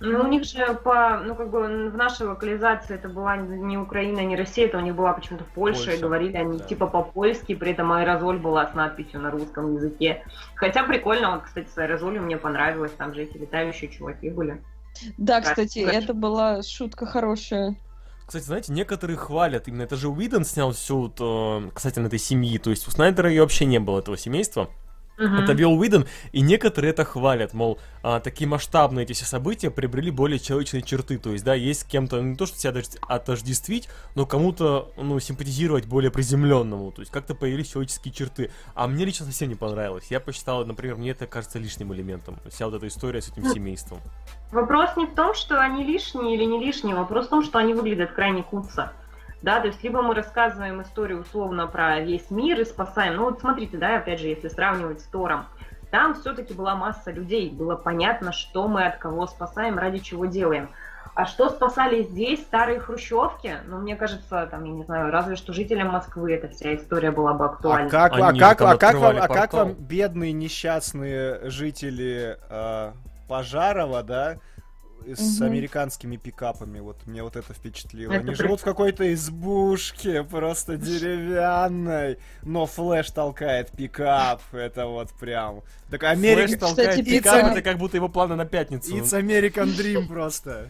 Ну, у них же по, ну, как бы в нашей локализации это была не Украина, не Россия, это у них была почему-то Польша, Польша, и говорили они да. типа по-польски, при этом аэрозоль была с надписью на русском языке. Хотя прикольно, вот, кстати, с аэрозолью мне понравилось, там же эти летающие чуваки были. Да, Так, кстати, хорошо. это была шутка хорошая. Кстати, знаете, некоторые хвалят, именно это же Уидон снял всю вот, э, касательно этой семьи, то есть у Снайдера ее вообще не было, этого семейства. Мгм. Это вел Уидон, и некоторые это хвалят, мол, а, такие масштабные эти все события приобрели более человечные черты, то есть, да, есть с кем-то не то, что себя отождествить, но кому-то, ну, симпатизировать более приземленному, то есть как-то появились человеческие черты. А мне лично совсем не понравилось. Я посчитал, например, мне это кажется лишним элементом, вся вот эта история с этим семейством. Вопрос не в том, что они лишние или не лишние, вопрос в том, что они выглядят крайне куцо. Да, то есть либо мы рассказываем историю условно про весь мир и спасаем. Ну вот смотрите, да, опять же, если сравнивать с Тором, там все-таки была масса людей, было понятно, что мы от кого спасаем, ради чего делаем. А что спасали здесь старые хрущевки? Ну, мне кажется, там, я не знаю, разве что жителям Москвы эта вся история была бы А актуальна. как, а как, а как вам, а как вам бедные несчастные жители э, Пожарова, да, с Мгм. американскими пикапами? Вот мне вот это впечатлило. Это Они при- живут в какой-то избушке, просто деревянной, но флэш толкает пикап. Это вот прям. Так Флэш Америка... толкает Кстати, пикап, пикап- это как будто его планы на пятницу. It's American Dream просто.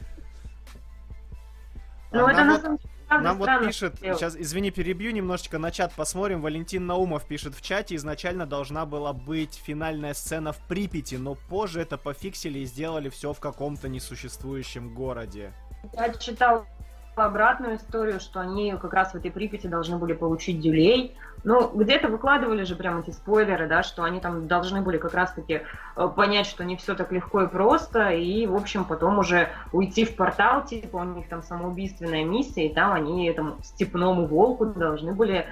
Ну, это на самом деле правда Нам вот пишет, сделано. сейчас, извини, перебью немножечко, на чат посмотрим. Валентин Наумов пишет в чате, изначально должна была быть финальная сцена в Припяти, но позже это пофиксили и сделали все в каком-то несуществующем городе. Я читала обратную историю, что они как раз в этой Припяти должны были получить дюлей. Ну, где-то выкладывали же прям эти спойлеры, да, что они там должны были как раз-таки э, понять, что не все так легко и просто, и, в общем, потом уже уйти в портал, типа у них там самоубийственная миссия, и там они этому степному волку должны были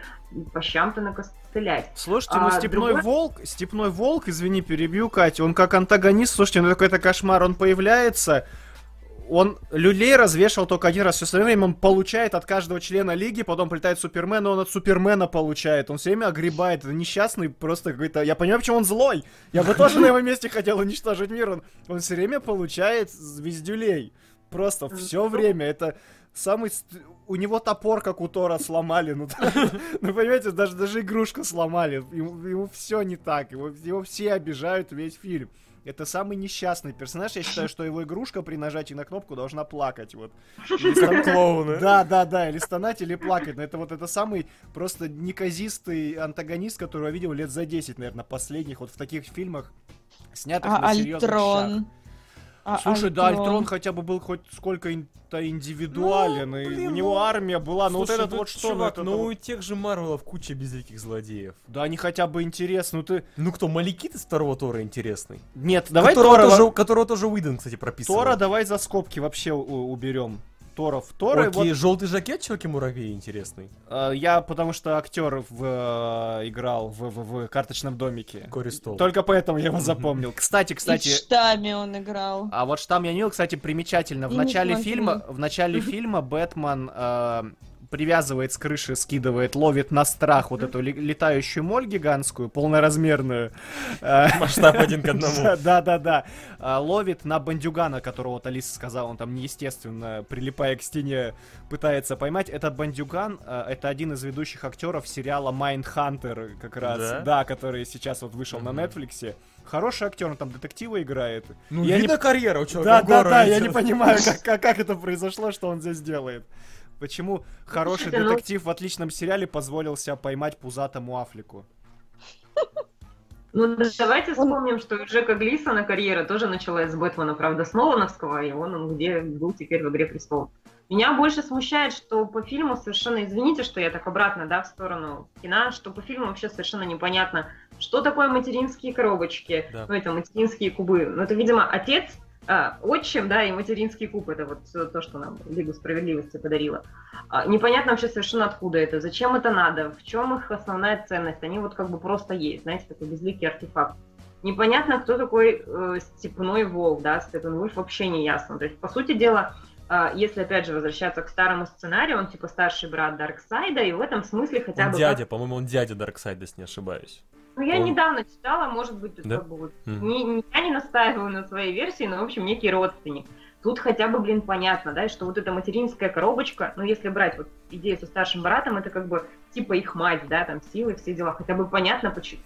по щам-то накостылять. Слушайте, ну А Степной другой- Волк, Степной Волк, извини, перебью, Катя, он как антагонист, слушайте, ну какой-то кошмар, он появляется, он люлей развешивал только один раз, все остальное время он получает от каждого члена лиги, потом прилетает Супермен, и он от Супермена получает, он все время огребает, это несчастный просто какой-то, я понимаю, почему он злой, я бы тоже на его месте хотел уничтожить мир, он, он все время получает звездюлей, просто все время, это самый... У него топор, как у Тора, сломали. Ну, *laughs* ну понимаете, даже, даже игрушку сломали. Ему, все не так. Его, его все обижают весь фильм. Это самый несчастный персонаж. Я считаю, что его игрушка при нажатии на кнопку должна плакать. Вот. Или Как клоуны. Да, да, да, или стонать, или плакать. Но это вот это самый просто неказистый антагонист, которого я видел лет за 10, наверное, последних, вот в таких фильмах, снятых А на серьезных щах. Альтрон? А Слушай, да, Альтрон хотя бы был хоть сколько-то индивидуален, Ну, и блин, у него ну, армия была, но вот Слушай, этот вот что, ну, чувак, это ну вот- у тех же Марвелов куча безликих злодеев. Да, они хотя бы интересны, ну ты... Ну кто, Маликит из второго Тора интересный? Нет, давай которого, Тора, тоже, которого тоже Уидон, кстати, прописывал. Тора давай за скобки вообще уберем. Торов. Тора, Окей, вот, желтый жакет Человеки-муравей интересный. э, я потому что актер в, э, играл в, в- в карточном домике. Кори Стол. Только поэтому я его запомнил. Кстати, Кстати... И в штаме он играл. А вот штамм я не видел, кстати, примечательно. В И начале фильма, в начале фильма Бэтмен э, привязывает с крыши, скидывает, ловит на страх вот эту летающую моль гигантскую, полноразмерную. Э, Масштаб один к одному. *laughs* Да, да, да. А, Ловит на бандюгана, которого вот Алиса сказала, он там неестественно, прилипая к стене, пытается поймать. Этот бандюган, э, это один из ведущих актеров сериала Майндхантер, как раз, Да? да, который сейчас вот вышел на. Нетфликсе. Хороший актер, он там детектива играет. Ну, Я не видно карьера у да, человека да, да, я не понимаю, *laughs* как, как, как это произошло, что он здесь делает. Почему хороший ну- детектив в отличном сериале позволил себя поймать пузатому Афлику? Ну, да- давайте вспомним, что у Джека Глисона карьера тоже началась с Бэтмена, правда, с Нолановского, и он, он где был теперь в «Игре престолов». Меня больше смущает, что по фильму совершенно, извините, что я так обратно, да, в сторону кино, что по фильму вообще совершенно непонятно, что такое материнские коробочки, Да. ну, это материнские кубы. Ну, это, видимо, отец, а, отчим, да, и материнский куб, это вот то, что нам Лигу Справедливости подарила. А, непонятно вообще совершенно откуда это, зачем это надо, в чем их основная ценность. Они вот как бы просто есть, знаете, такой безликий артефакт. Непонятно, кто такой э, степной волк, да, Степен Вульф вообще не ясно. То есть, по сути дела, а, если, опять же, возвращаться к старому сценарию, он типа старший брат Дарксайда, и в этом смысле хотя Он бы... дядя, как- по-моему, он дядя Дарксайда, если не ошибаюсь. Ну, я он- недавно читала, может быть, Да? как бы вот... Не- я не настаиваю на своей версии, но, в общем, некий родственник. Тут хотя бы, блин, понятно, да, что вот эта материнская коробочка, ну, если брать вот идею со старшим братом, это как бы типа их мать, да, там, силы, все дела, хотя бы понятно, почему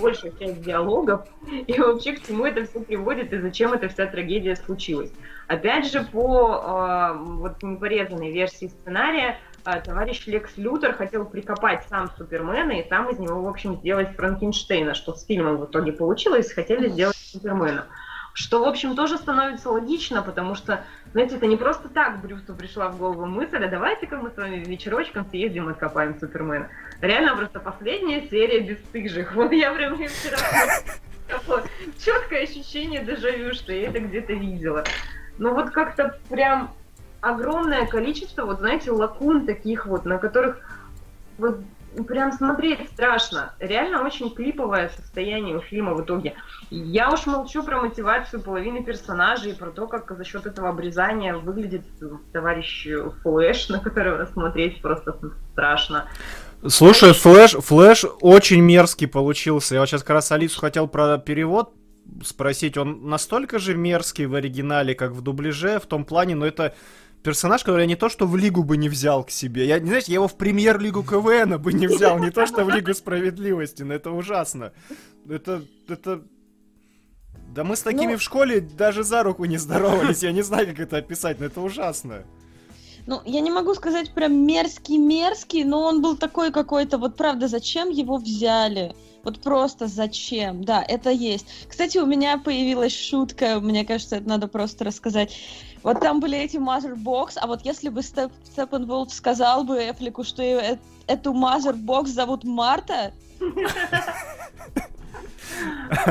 большая часть диалогов, и вообще к чему это все приводит, и зачем эта вся трагедия случилась. Опять же, по э, вот непорезанной версии сценария, товарищ Лекс Лютер хотел прикопать сам Супермена и сам из него, в общем, сделать Франкенштейна, что с фильмом в итоге получилось, хотели сделать Супермена. Что, в общем, тоже становится логично, потому что, знаете, это не просто так Брюсу пришла в голову мысль, а давайте-ка мы с вами вечерочком съездим и откопаем Супермена. Реально просто последняя серия бесстыжих. Вот я прям вчера *laughs* четкое ощущение дежавю, что я это где-то видела. Ну вот как-то прям огромное количество, вот знаете, лакун таких вот, на которых вот прям смотреть страшно. Реально очень клиповое состояние у фильма в итоге. Я уж молчу про мотивацию половины персонажей, про то, как за счет этого обрезания выглядит товарищ Флэш, на которого смотреть просто страшно. Слушай, Флэш, Флэш очень мерзкий получился. Я вот сейчас как раз Алису хотел про перевод спросить. Он настолько же мерзкий в оригинале, как в дубляже, в том плане, но это персонаж, который не то что в Лигу бы не взял к себе. Я, не знаете, я его в премьер-лигу КВН бы не взял, не то что в Лигу Справедливости, но это ужасно. Это, это... Да мы с такими Ну- в школе даже за руку не здоровались, я не знаю, как это описать, но это ужасно. Ну, я не могу сказать прям мерзкий-мерзкий, но он был такой какой-то, вот правда, зачем его взяли? Вот просто зачем? Да, это есть. Кстати, у меня появилась шутка, мне кажется, это надо просто рассказать. Вот там были эти Mother Box, а вот если бы Степ, Степенволф сказал бы Эфлику, что э- эту Mother Box зовут Марта,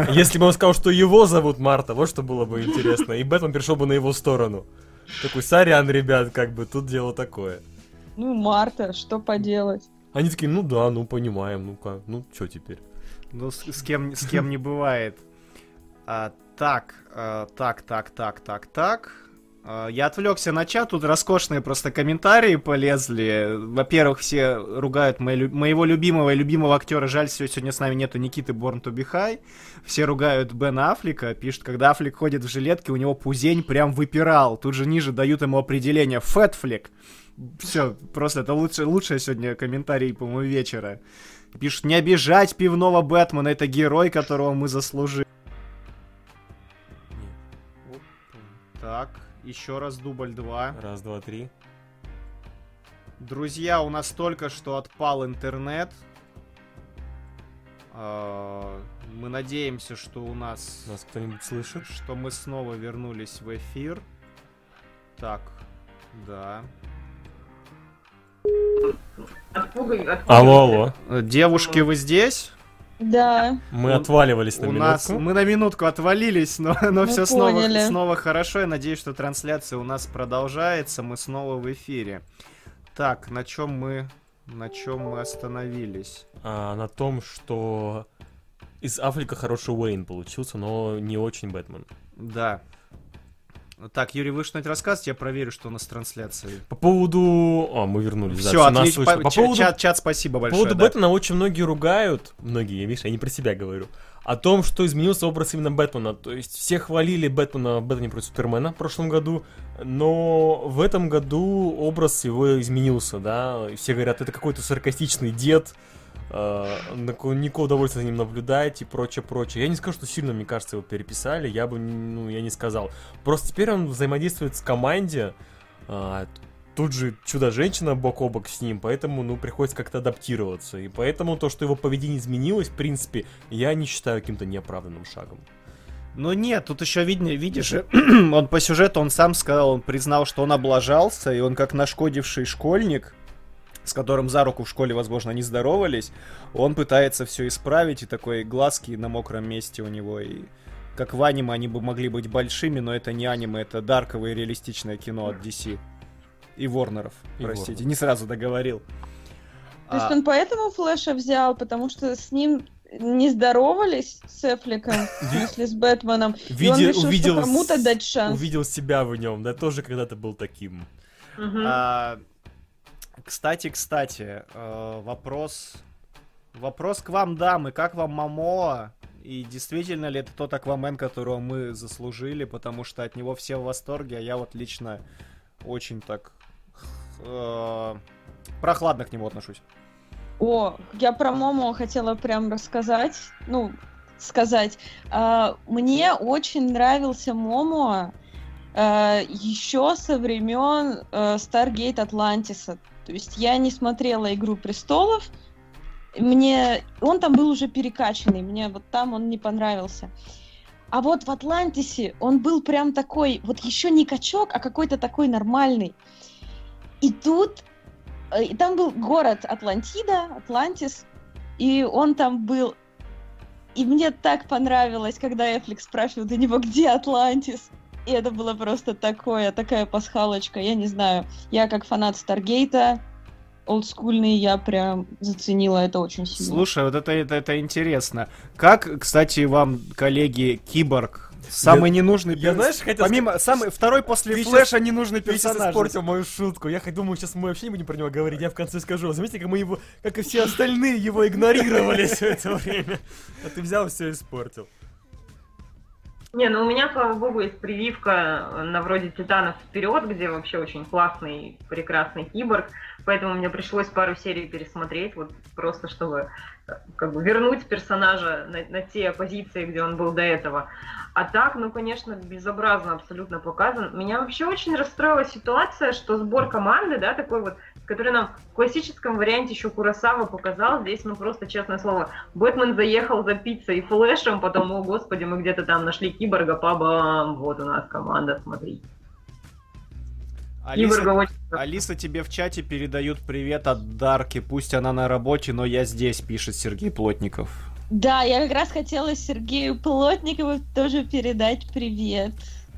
Если бы он сказал, что его зовут Марта, вот что было бы интересно. И Бэтмен перешел бы на его сторону. Такой, сорян, ребят, как бы тут дело такое. ну, Марта, что поделать? Они такие, ну да, ну понимаем, ну как, ну что теперь? Ну, с, с кем, с кем не бывает. А, так, а, так, так, так, так, так. А, я отвлекся на чат, тут роскошные просто комментарии полезли. Во-первых, все ругают лю- моего любимого и любимого актера. Жаль, сегодня с нами нету Никиты Борн to be High. Все ругают Бена Аффлека, пишут, когда Аффлек ходит в жилетке, у него пузень прям выпирал. Тут же ниже дают ему определение Фэтфлек. Все, просто это лучше, лучшее сегодня комментарий, по-моему, вечера. Пишут, не обижать пивного Бэтмена, это герой, которого мы заслужили. Так, еще раз дубль 2. Раз, два, три. Друзья, у нас только что отпал интернет. А, Мы надеемся, что у нас... Нас кто-нибудь слышит? Что мы снова вернулись в эфир. Так, да. Отпугай, отпугай. Алло, алло. Девушки, вы здесь? Да, Мы У- отваливались на У минутку. нас мы на минутку отвалились, но, но Мы все снова, снова хорошо. Я надеюсь, что трансляция у нас продолжается. Мы снова в эфире. Так, на чем мы на чем мы остановились? А, на том, что из Африка хороший Уэйн получился, но не очень Бэтмен. Да. Так, Юрий, вы что-нибудь рассказываете? Я проверю, что у нас с трансляцией. По поводу... А, мы вернулись. да, Все, нас отлично. По- По поводу чат, чат, спасибо По большое. поводу да. Бэтмена очень многие ругают, многие, видишь, я не про себя говорю, о том, что изменился образ именно Бэтмена. То есть все хвалили Бэтмена в Бэтмене против Супермена в прошлом году, но в этом году образ его изменился, да. И Все говорят, это какой-то саркастичный дед, никакого удовольствия за ним наблюдать и прочее, прочее. Я не скажу, что сильно, мне кажется, его переписали, я бы, ну, я не сказал. Просто теперь он взаимодействует с команде, а, тут же чудо-женщина бок о бок с ним, поэтому, ну, приходится как-то адаптироваться. И поэтому то, что его поведение изменилось, в принципе, я не считаю каким-то неоправданным шагом. Ну нет, тут еще видно, видишь, *clears throat* он по сюжету, он сам сказал, он признал, что он облажался, и он как нашкодивший школьник, с которым за руку в школе, возможно, не здоровались, он пытается все исправить, и такой глазки на мокром месте у него, и как в аниме они бы могли быть большими, но это не аниме, это дарковое реалистичное кино от DC. И Ворнеров, И простите, Ворнеров. не сразу договорил. То есть А, он поэтому Флэша взял, потому что с ним не здоровались с Эфликом, в смысле с Бэтменом, Виде- и он решил, увидел что кому-то дать шанс. Увидел себя в нем, да, тоже когда-то был таким. Мгм. А, кстати, кстати, э, вопрос, вопрос к вам, дамы, как вам Мамоа? И действительно ли это тот Аквамен, которого мы заслужили, потому что от него все в восторге, а я вот лично очень так э, прохладно к нему отношусь. О, я про Момоа хотела прям рассказать, ну, сказать. А, Мне очень нравился Момоа еще со времен э, Stargate Атлантиса. То есть я не смотрела Игру престолов. Мне он там был уже перекачанный, мне вот там он не понравился. А вот в Атлантисе он был прям такой, вот еще не качок, а какой-то такой нормальный. И тут э, и там был город Атлантида, Атлантис, и он там был. И мне так понравилось, когда Аффлек спрашивает у него, где Атлантис. И это было просто такое, такая пасхалочка, я не знаю. Я как фанат Stargate а, олдскульный, я прям заценила это очень сильно. Слушай, вот это, это, это интересно. Как, кстати, вам, коллеги, Киборг? Самый ненужный я, перс- знаешь, хотел Помимо, самый, второй после Ты Флэша ненужный Ты сейчас персонаж. испортил мою шутку. Я хоть думаю, сейчас мы вообще не будем про него говорить. Я в конце скажу. Заметьте, как мы его, как и все остальные, его игнорировали все это время. А ты взял и все испортил. Не, ну у меня, слава богу, есть прививка на вроде Титанов вперед, где вообще очень классный, прекрасный киборг, поэтому мне пришлось пару серий пересмотреть, вот просто чтобы э, как бы вернуть персонажа на, на те позиции, где он был до этого. А так, ну, конечно, безобразно абсолютно показан. Меня вообще очень расстроила ситуация, что сбор команды, да, такой вот, который нам в классическом варианте еще Курасава показал, здесь, ну, просто, честное слово, Бэтмен заехал за пиццей и флешем, потом, о, господи, мы где-то там нашли киборга, пабам, вот у нас команда, смотри. Киборга Алиса, очень... Алиса тебе в чате передают привет от Дарки. Пусть она на работе, но я здесь, пишет Сергей Плотников. Да, я как раз хотела Сергею Плотникову тоже передать привет.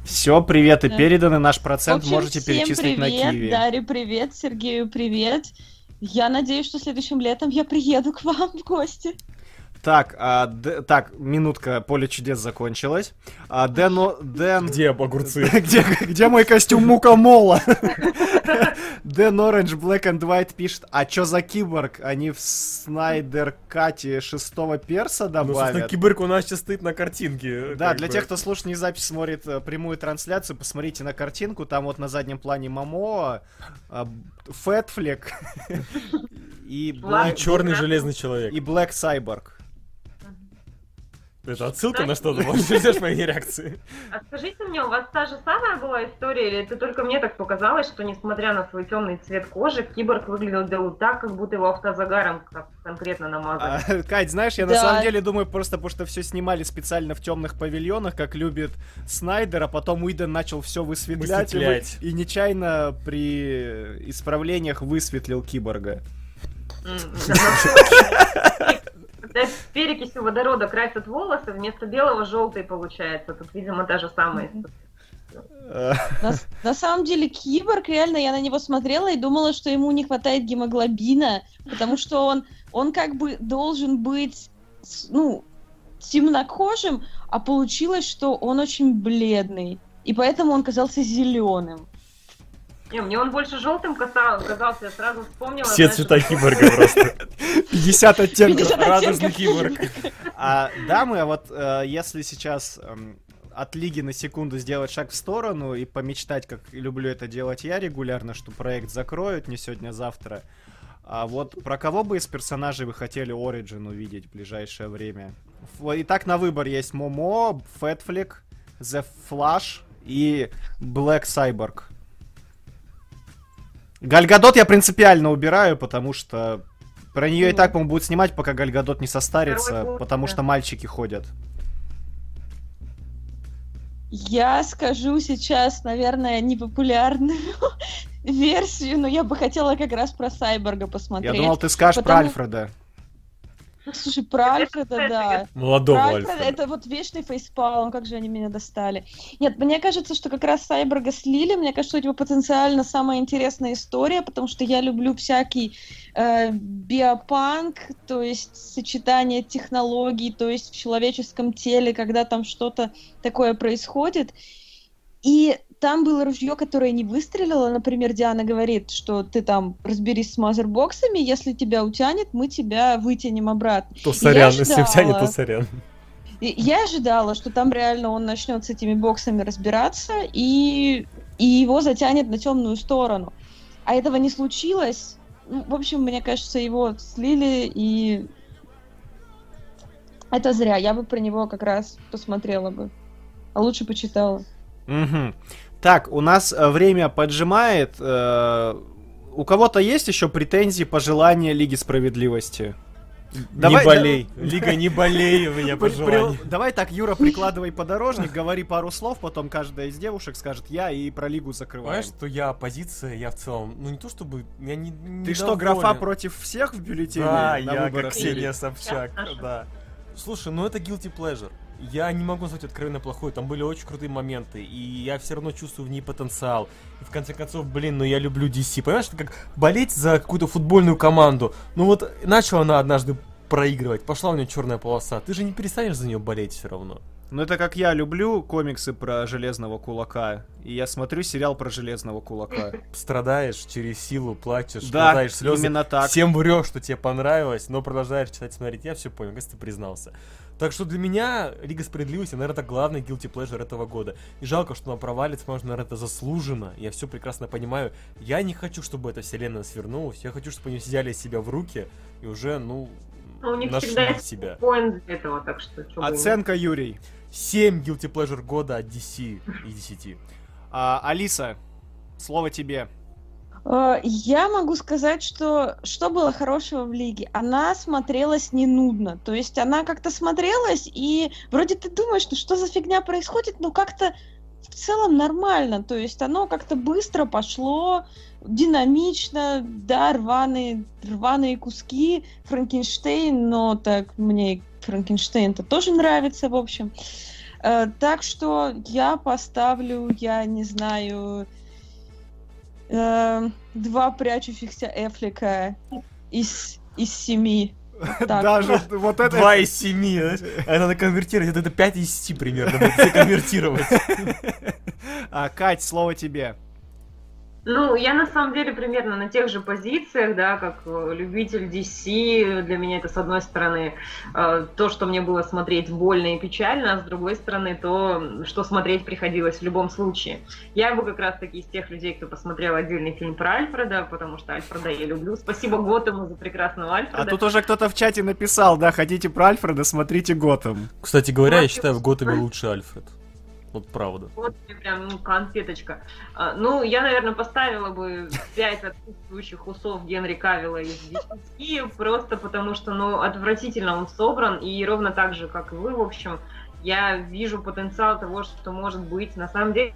Все, приветы Да. переданы, наш процент общем, можете перечислить привет, на Киви. Даре привет, Сергею привет. Я надеюсь, что следующим летом я приеду к вам в гости. Так, а, Д- так, минутка, поле чудес закончилось. А, Дэн, Дэн... Где огурцы? *laughs* Где, где мой костюм Мукамола? *laughs* Дэн Оранж Black and White пишет, а чё за киборг? Они в Снайдер Кате шестого перса Ну, собственно, добавят? киборг у нас сейчас стоит на картинке. Да, для бы. тех, кто слушает не запись, смотрит э, прямую трансляцию, посмотрите на картинку, там вот на заднем плане Мамо, Фэтфлек *laughs* и Ладно. И Black, черный железный человек. и Black Cyborg. Это отсылка на что-то? Ждешь моей реакции? *laughs* А скажите мне, у вас та же самая была история, или это только мне так показалось, что несмотря на свой темный цвет кожи, киборг выглядел так, как будто его автозагаром конкретно намазали? А, Кать, знаешь, я на самом деле думаю, просто потому что все снимали специально в темных павильонах, как любит Снайдер, а потом Уидон начал все высветлять, и вы- Высветлять. и нечаянно при исправлениях высветлил киборга. *laughs* Когда перекисью водорода красят волосы, вместо белого желтый получается. Тут, видимо, та же самая история. Э, На, на самом деле, Киборг, реально, я на него смотрела и думала, что ему не хватает гемоглобина, потому что он, он как бы должен быть, с- ну, темнокожим, а получилось, что он очень бледный. И поэтому он казался зеленым. Не, мне он больше желтым казался, я сразу вспомнила. Все знаешь, цвета киборга просто. *laughs* 50 оттенков. 50 Радужный киборг. А, дамы, а вот э, если сейчас эм, от лиги на секунду сделать шаг в сторону и помечтать, как люблю это делать я регулярно, что проект закроют не сегодня, а завтра. А вот про кого бы из персонажей вы хотели Origin увидеть в ближайшее время? Итак, на выбор есть Момо, Фэтфлик, The Flash и Black Cyborg. Гальгадот я принципиально убираю, потому что про нее и так, по-моему, будут снимать, пока Гальгадот не состарится, потому что мальчики ходят. Я скажу сейчас, наверное, непопулярную *laughs* версию, но я бы хотела как раз про Сайборга посмотреть. Я думал, ты скажешь про потому- Альфреда. Слушай, про Альфреда, да. Молодого Про Альфреда. Альфреда, это вот вечный фейспалм, как же они меня достали. Нет, мне кажется, что как раз Сайберга слили, мне кажется, что у него потенциально самая интересная история, потому что я люблю всякий э, биопанк, то есть сочетание технологий, то есть в человеческом теле, когда там что-то такое происходит. И там было ружье, которое не выстрелило. Например, Диана говорит, что ты там разберись с мазербоксами, если тебя утянет, мы тебя вытянем обратно. То сорян, Я если втянет, то сорян. И Я ожидала, что там реально он начнет с этими боксами разбираться и, и его затянет на темную сторону. А этого не случилось. Ну, в общем, мне кажется, его слили, и это зря. Я бы про него как раз посмотрела бы. А лучше почитала. Мгм. Так, у нас э, время поджимает. э, У кого-то есть еще претензии, пожелания Лиги Справедливости? Давай- не болей. Лига, не болей у меня *laughs* При- при- пожелание. Давай так, Юра, прикладывай подорожник, говори пару слов, потом каждая из девушек скажет я и про Лигу закрываем. Понимаешь, что я оппозиция, я в целом, ну не то чтобы, я не Ты что, графа против всех в бюллетене Да, на я выборах? как Ксения? Собчак, Да, да. Слушай, ну это guilty pleasure. Я не могу назвать откровенно плохой, там были очень крутые моменты, и я все равно чувствую в ней потенциал. И в конце концов, блин, ну я люблю DC. Понимаешь, это как болеть за какую-то футбольную команду. Ну вот начала она однажды проигрывать, пошла у нее черная полоса. Ты же не перестанешь за нее болеть все равно. Ну это как я люблю комиксы про Железного Кулака, и я смотрю сериал про Железного Кулака. Страдаешь через силу, плачешь, Да, страдаешь слезы. именно так. Всем врешь, что тебе понравилось, но продолжаешь читать, смотреть. Я все понял, если ты признался. Так что для меня Лига Справедливости, наверное, это главный guilty pleasure этого года. И жалко, что она провалится, потому что, наверное, это заслуженно. Я все прекрасно понимаю. Я не хочу, чтобы эта вселенная свернулась. Я хочу, чтобы они взяли себя в руки и уже, ну, Ну, у них нашли всегда есть себя. поинт для этого, так что... Оценка Юрий. 7 guilty pleasure года от DC и 10. А, Алиса, слово тебе. Э, Я могу сказать, что что было хорошего в лиге? Она смотрелась не нудно. То есть она как-то смотрелась, и вроде ты думаешь, что что за фигня происходит, но как-то в целом нормально. То есть оно как-то быстро пошло, динамично, да, рваные, рваные куски, Франкенштейн, но так мне Франкенштейн-то тоже нравится, в общем. Э, Так что я поставлю, я не знаю, Эм, два прячущихся Эфлика из, из семи. Так. Даже вот это... 2 из 7, знаешь? А надо конвертировать, это 5 из 10 примерно, все конвертировать. *laughs* А, Кать, слово тебе. Ну, я на самом деле примерно на тех же позициях, да, как э, любитель DC. Для меня это, с одной стороны, э, то, что мне было смотреть больно и печально, а с другой стороны, то, что смотреть приходилось в любом случае. Я бы как раз-таки из тех людей, кто посмотрел отдельный фильм про Альфреда, потому что Альфреда я люблю. Спасибо Готэму за прекрасного Альфреда. А тут уже кто-то в чате написал, да, хотите про Альфреда, смотрите Готэм. Кстати говоря, я считаю, в Готэме лучше Альфред. Вот правда. Вот прям, ну, конфеточка. А, ну, я, наверное, поставила бы 5 отсутствующих усов Генри Кавилла из 10, просто потому что, ну, отвратительно он собран, и ровно так же, как и вы, в общем, я вижу потенциал того, что может быть. На самом деле,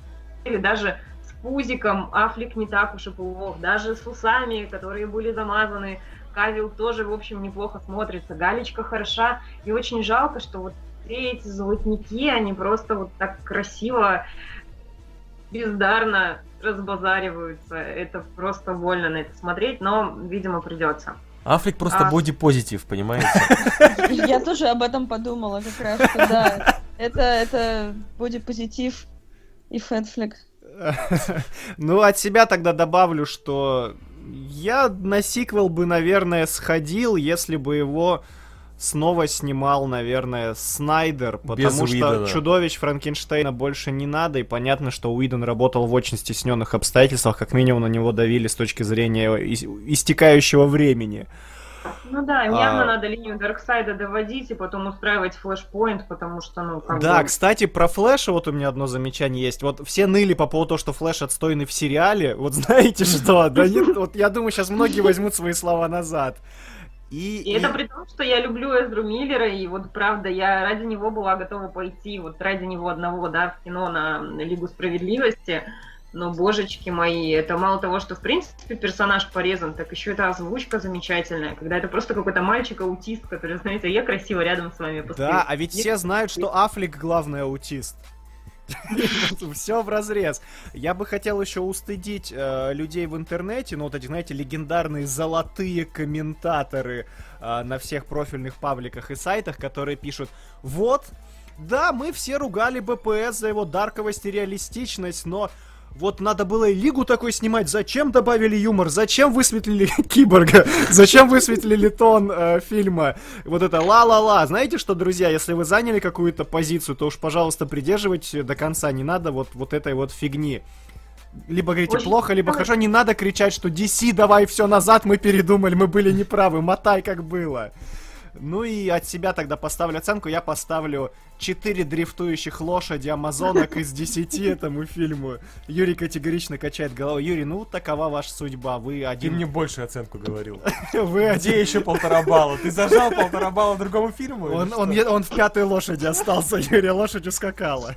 даже с пузиком Афлик не так уж и плох, даже с усами, которые были замазаны, Кавил тоже, в общем, неплохо смотрится. Галечка хороша, и очень жалко, что вот все эти золотники, они просто вот так красиво, бездарно разбазариваются. Это просто больно на это смотреть, но, видимо, придется. Африк просто А. боди-позитив, понимаете? *laughs* Я тоже об этом подумала как раз, что да, это, это бодипозитив и фэтфлик. *laughs* Ну, от себя тогда добавлю, что я на сиквел бы, наверное, сходил, если бы его снова снимал, наверное, Снайдер, потому что Уидона. чудовищ Франкенштейна больше не надо, и понятно, что Уидон работал в очень стесненных обстоятельствах, как минимум на него давили с точки зрения ис- истекающего времени. Ну да, им явно А. надо линию Дарксайда доводить и потом устраивать флешпоинт, потому что, ну, как Да, бы... кстати, про Флэша вот у меня одно замечание есть. Вот все ныли по поводу того, что Флэш отстойный в сериале. Вот *laughs* знаете что? Да нет, вот я думаю, сейчас многие возьмут свои слова назад. И, И это при том, что я люблю Эзру Миллера, и вот правда, я ради него была готова пойти, вот ради него одного, да, в кино на Лигу Справедливости. Но, божечки мои, это мало того, что, в принципе, персонаж порезан, так еще эта озвучка замечательная, когда это просто какой-то мальчик-аутист, который, знаете, я красиво рядом с вами посмотрю. Да, а ведь все знают, что Аффлек главный аутист. Все в разрез. Я бы хотел еще устыдить э, людей в интернете, ну вот эти, знаете, легендарные золотые комментаторы э, на всех профильных пабликах и сайтах, которые пишут, вот, да, мы все ругали БПС за его дарковость и реалистичность, но вот надо было и Лигу такой снимать. Зачем добавили юмор? Зачем высветлили *laughs* Киборга? Зачем высветлили тон э, фильма? Вот это ла-ла-ла. Знаете что, друзья, если вы заняли какую-то позицию, то уж, пожалуйста, придерживайте до конца. Не надо вот, вот этой вот фигни. Либо говорите Очень плохо, либо хорошо. Не надо кричать, что DC, давай все назад, мы передумали, мы были неправы. Мотай, как было. Ну и от себя тогда поставлю оценку. Я поставлю 4 дрифтующих лошади амазонок из 10 этому фильму. Юрий категорично качает головой. Юрий, ну такова ваша судьба. Вы Ты один... мне больше оценку говорил. *laughs* Вы один... Где еще полтора балла? Ты зажал полтора балла другому фильму? Он, он, он в пятой лошади остался, Юрий, лошадь ускакала.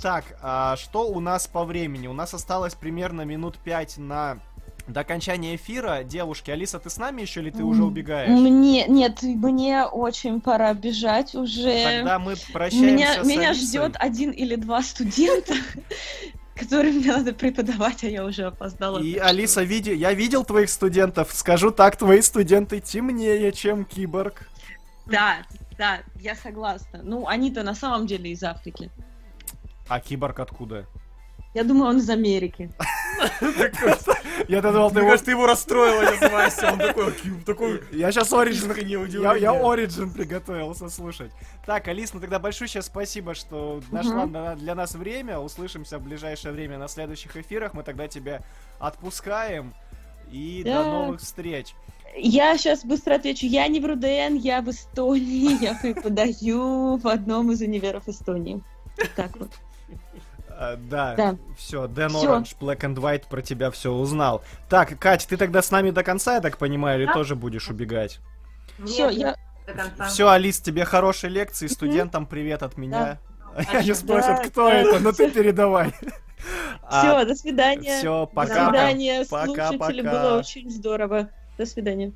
Так, а что у нас по времени? У нас осталось примерно минут 5 на до окончания эфира. Девушки, Алиса, ты с нами еще или ты уже убегаешь? Мне, нет, мне очень пора бежать уже. Тогда мы прощаемся меня с меня Алисой. ждет один или два студента, *laughs* которым мне надо преподавать, а я уже опоздала. И, Алиса, види... я видел твоих студентов. Скажу так, твои студенты темнее, чем киборг. Да, да, я согласна. Ну, они-то на самом деле из Африки. А киборг откуда? Я думаю, он из Америки. Я думал, ты его... ты его расстроила, я Вася. Он такой, «Ки- такой... Я сейчас Origin... Я, Origin приготовился слушать. Так, Алис, ну тогда большое спасибо, что нашла на- для нас время. Услышимся в ближайшее время на следующих эфирах. Мы тогда тебя отпускаем. И до новых встреч. Я сейчас быстро отвечу. Я не в РУДН, я в Эстонии. *laughs* Я преподаю в одном из универов Эстонии. Так вот. А, да, Да. все, Дэн Всё. Оранж, Black and White про тебя все узнал. Так, Кать, ты тогда с нами до конца, я так понимаю, или Да. тоже будешь убегать? Все, я... до конца. Все, Алис, тебе хорошей лекции, студентам привет от меня. *laughs* Они Отлично. спросят, Да, кто да. это, но ты передавай. *laughs* А, Все, до свидания. До пока. свидания, Пока, слушатели. пока. Было очень здорово. До свидания.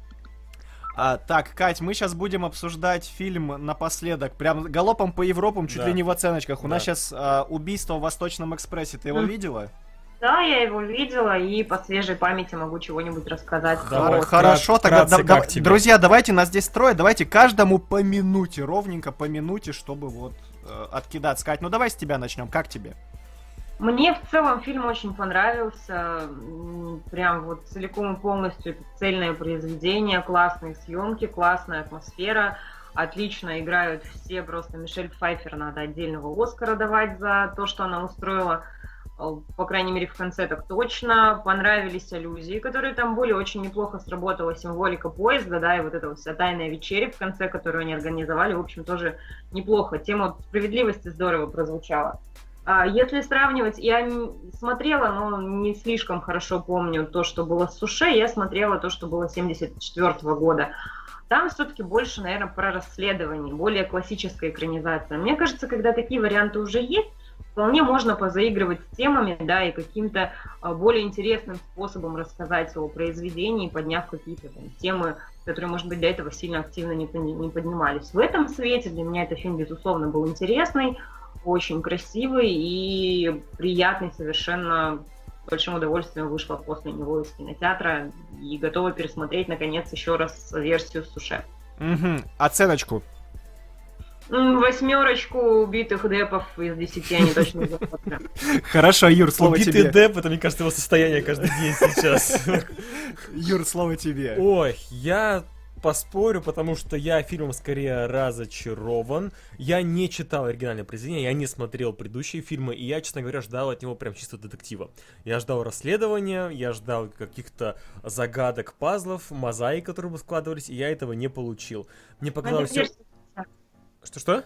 А, так, Кать, мы сейчас будем обсуждать фильм напоследок, прям галопом по Европам, чуть Да. ли не в оценочках. У Да. нас сейчас убийство в Восточном экспрессе, ты его видела? Да, я его видела, и по свежей памяти могу чего-нибудь рассказать. Да, Хор- вот, Хорошо, крат- тогда, вкратце, да- как да- друзья, давайте нас здесь трое, давайте каждому по минуте, ровненько по минуте, чтобы вот э, откидаться. Кать, ну давай с тебя начнем, как тебе? Мне в целом фильм очень понравился. Прям вот целиком и полностью это цельное произведение, классные съемки, классная атмосфера. Отлично играют все, просто Мишель Пфайфер надо отдельного Оскара давать за то, что она устроила. Э, По крайней мере, в конце так точно. Понравились аллюзии, которые там были. Очень неплохо сработала символика поезда, да, и вот эта вся тайная вечеря в конце, которую они организовали, в общем, тоже неплохо. Тема справедливости здорово прозвучала. А, Если сравнивать, я смотрела, но не слишком хорошо помню то, что было с Суше, я смотрела то, что было 74 года. Там все-таки больше, наверное, про расследование, более классическая экранизация. Мне кажется, когда такие варианты уже есть, вполне можно позаигрывать с темами, да, и каким-то а, более интересным способом рассказать о произведении, подняв какие-то темы, которые, может быть, до этого сильно активно не поднимались. В этом свете для меня этот фильм, безусловно, был интересный, очень красивый и приятный совершенно. С большим удовольствием вышла после него из кинотеатра и готова пересмотреть, наконец, еще раз версию с Суше. Мгм, Оценочку. Восьмерочку убитых депов из десяти они точно заплатят. *laughs* Хорошо, Юр, слово Убитый тебе. Деп, это, мне кажется, его состояние каждый день сейчас. *laughs* Юр, слово тебе. Ой, я поспорю, потому что я фильмом скорее разочарован. Я не читал оригинальное произведение, я не смотрел предыдущие фильмы, и я, честно говоря, ждал от него прям чисто детектива. Я ждал расследования, я ждал каких-то загадок, пазлов, мозаик, которые бы складывались, и я этого не получил. Мне показалось все... Что-что?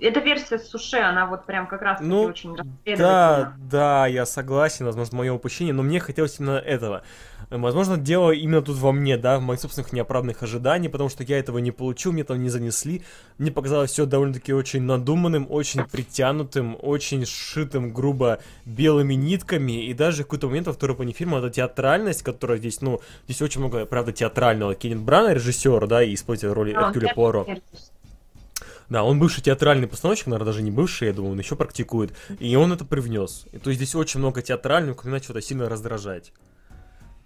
Эта версия с Суше, она вот прям как раз ну, очень Да, да, я согласен, возможно, мое упущение, но мне хотелось именно этого. Возможно, дело именно тут во мне, да, в моих собственных неоправданных ожиданиях, потому что я этого не получил, мне там не занесли. Мне показалось все довольно-таки очень надуманным, очень притянутым, очень сшитым грубо белыми нитками, и даже в какой-то момент во второй половине фильма эта театральность, которая здесь, ну, здесь очень много, правда, театрального. Кеннет Брана, режиссер, да, и исполнитель роли Эркюля Пуаро. Да, он бывший театральный постановщик, наверное, даже не бывший, я думаю, он еще практикует. И он это привнес. И, то есть здесь очень много театрального, как иначе это сильно раздражать.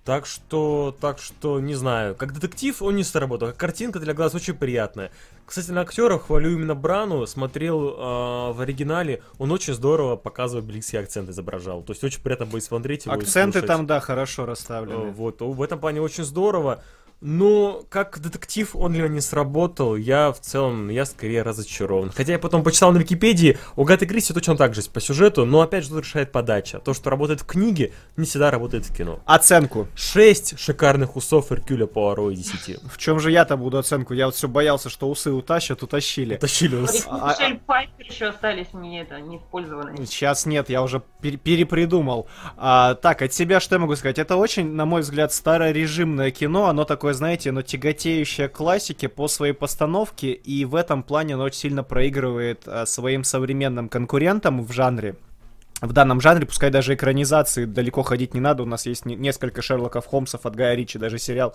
Так что, так что, не знаю, как детектив он не сработал, как картинка для глаз очень приятная. Кстати, на актеров хвалю именно Брану, смотрел э, в оригинале, он очень здорово показывает близкий акцент изображал, то есть очень приятно будет смотреть его Акценты там, да, хорошо расставлены. Э, вот, в этом плане очень здорово. Ну, как детектив он меня не сработал, я в целом, я скорее разочарован. Хотя я потом почитал на Википедии, у Гаты Кристи точно так же по сюжету, но опять же тут решает подача. То, что работает в книге, не всегда работает в кино. Оценку. 6 шикарных усов Эркюля Пуаро из 10. В чем же я-то буду оценку? Я вот все боялся, что усы утащат, утащили. Утащили усы. А, Мишель Пайпер еще остались мне это не использованные. Сейчас нет, я уже пер перепридумал. А, так, от себя что я могу сказать? Это очень, на мой взгляд, старорежимное кино, оно такое такое, знаете, но тяготеющее классике по своей постановке, и в этом плане оно очень сильно проигрывает а, своим современным конкурентам в жанре. В данном жанре, пускай даже экранизации далеко ходить не надо, у нас есть несколько Шерлоков Холмсов от Гая Ричи, даже сериал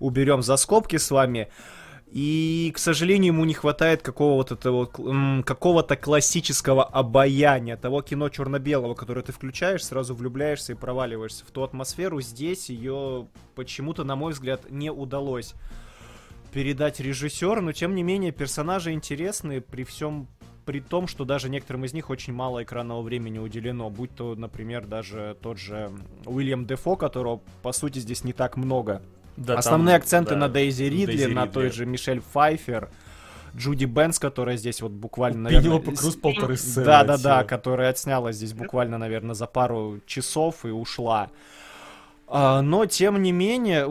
уберем за скобки с вами. И, к сожалению, ему не хватает какого-то вот, какого-то классического обаяния, того кино черно-белого, которое ты включаешь, сразу влюбляешься и проваливаешься в ту атмосферу. Здесь ее почему-то, на мой взгляд, не удалось передать режиссер, но тем не менее персонажи интересные при всем при том, что даже некоторым из них очень мало экранного времени уделено, будь то, например, даже тот же Уильям Дефо, которого, по сути, здесь не так много. Да, Основные там, акценты да, на Дейзи Ридли, Дейзи на Ридли. той же Мишель Пфайфер. Джуди Бенс, которая здесь вот буквально, наверное... Круз полторы сцены. Да-да-да, которая отсняла здесь буквально, наверное, за пару часов и ушла. А, но, тем не менее,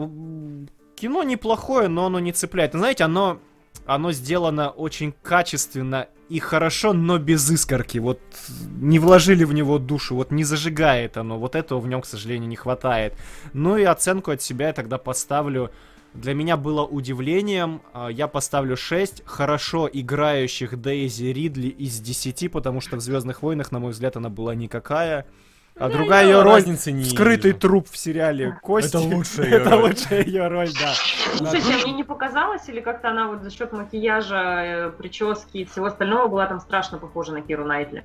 кино неплохое, но оно не цепляет. Знаете, оно, оно сделано очень качественно и хорошо, но без искорки. Вот не вложили в него душу, вот не зажигает оно. Вот этого в нем, к сожалению, не хватает. Ну и оценку от себя я тогда поставлю. Для меня было удивлением. А, я поставлю 6 хорошо играющих Дейзи Ридли из 10, потому что в Звездных войнах, на мой взгляд, она была никакая. А другая ее роль не скрытый труп в сериале Кости. Это лучшая ее Это лучшая ее роль, да. Слушайте, а мне не показалось, или как-то она вот за счет макияжа, э, прически и всего остального была там страшно похожа на Киру Найтли?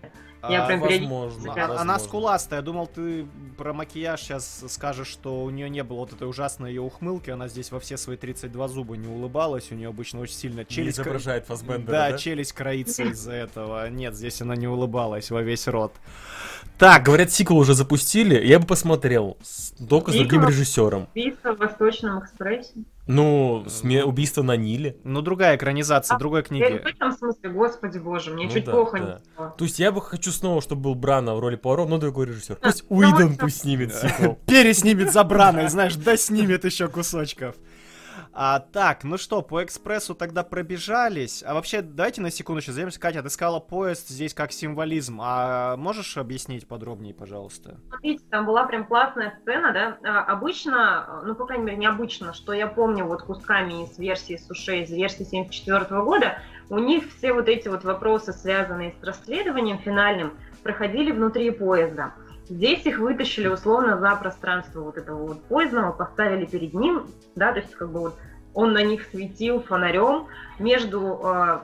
Я а, прям возможно, Она скуластая. Я думал, ты про макияж сейчас скажешь, что у нее не было вот этой ужасной ее ухмылки. Она здесь во все свои 32 зуба не улыбалась. У нее обычно очень сильно челюсть... Не изображает Фасбендера, да, да? челюсть кроится из-за этого. Нет, здесь она не улыбалась во весь рот. Так. Говорят, сиквел уже запустили. Я бы посмотрел. Только с другим режиссером. Убийство в Восточном экспрессе. Ну, сме... убийство на Ниле. Ну, другая экранизация, а, другой книги. В этом смысле, господи боже, мне ну, чуть да, плохо да. не То есть я бы хочу снова, чтобы был Брана в роли Пуаро, но другой режиссер. Пусть Уидон пусть снимет *laughs* сиквел. Переснимет за Брана, знаешь, да снимет еще кусочков. А, так, ну что, по экспрессу тогда пробежались. А вообще, давайте на секунду сейчас займемся. Катя, ты сказала поезд здесь как символизм. А можешь объяснить подробнее, пожалуйста? Смотрите, там была прям классная сцена, да. А, обычно, ну, по крайней мере, необычно, что я помню вот кусками из версии Суше, из версии 74 года, у них все вот эти вот вопросы, связанные с расследованием финальным, проходили внутри поезда. Здесь их вытащили условно за пространство вот этого вот поездного, поставили перед ним, да, то есть как бы вот он на них светил фонарем между э,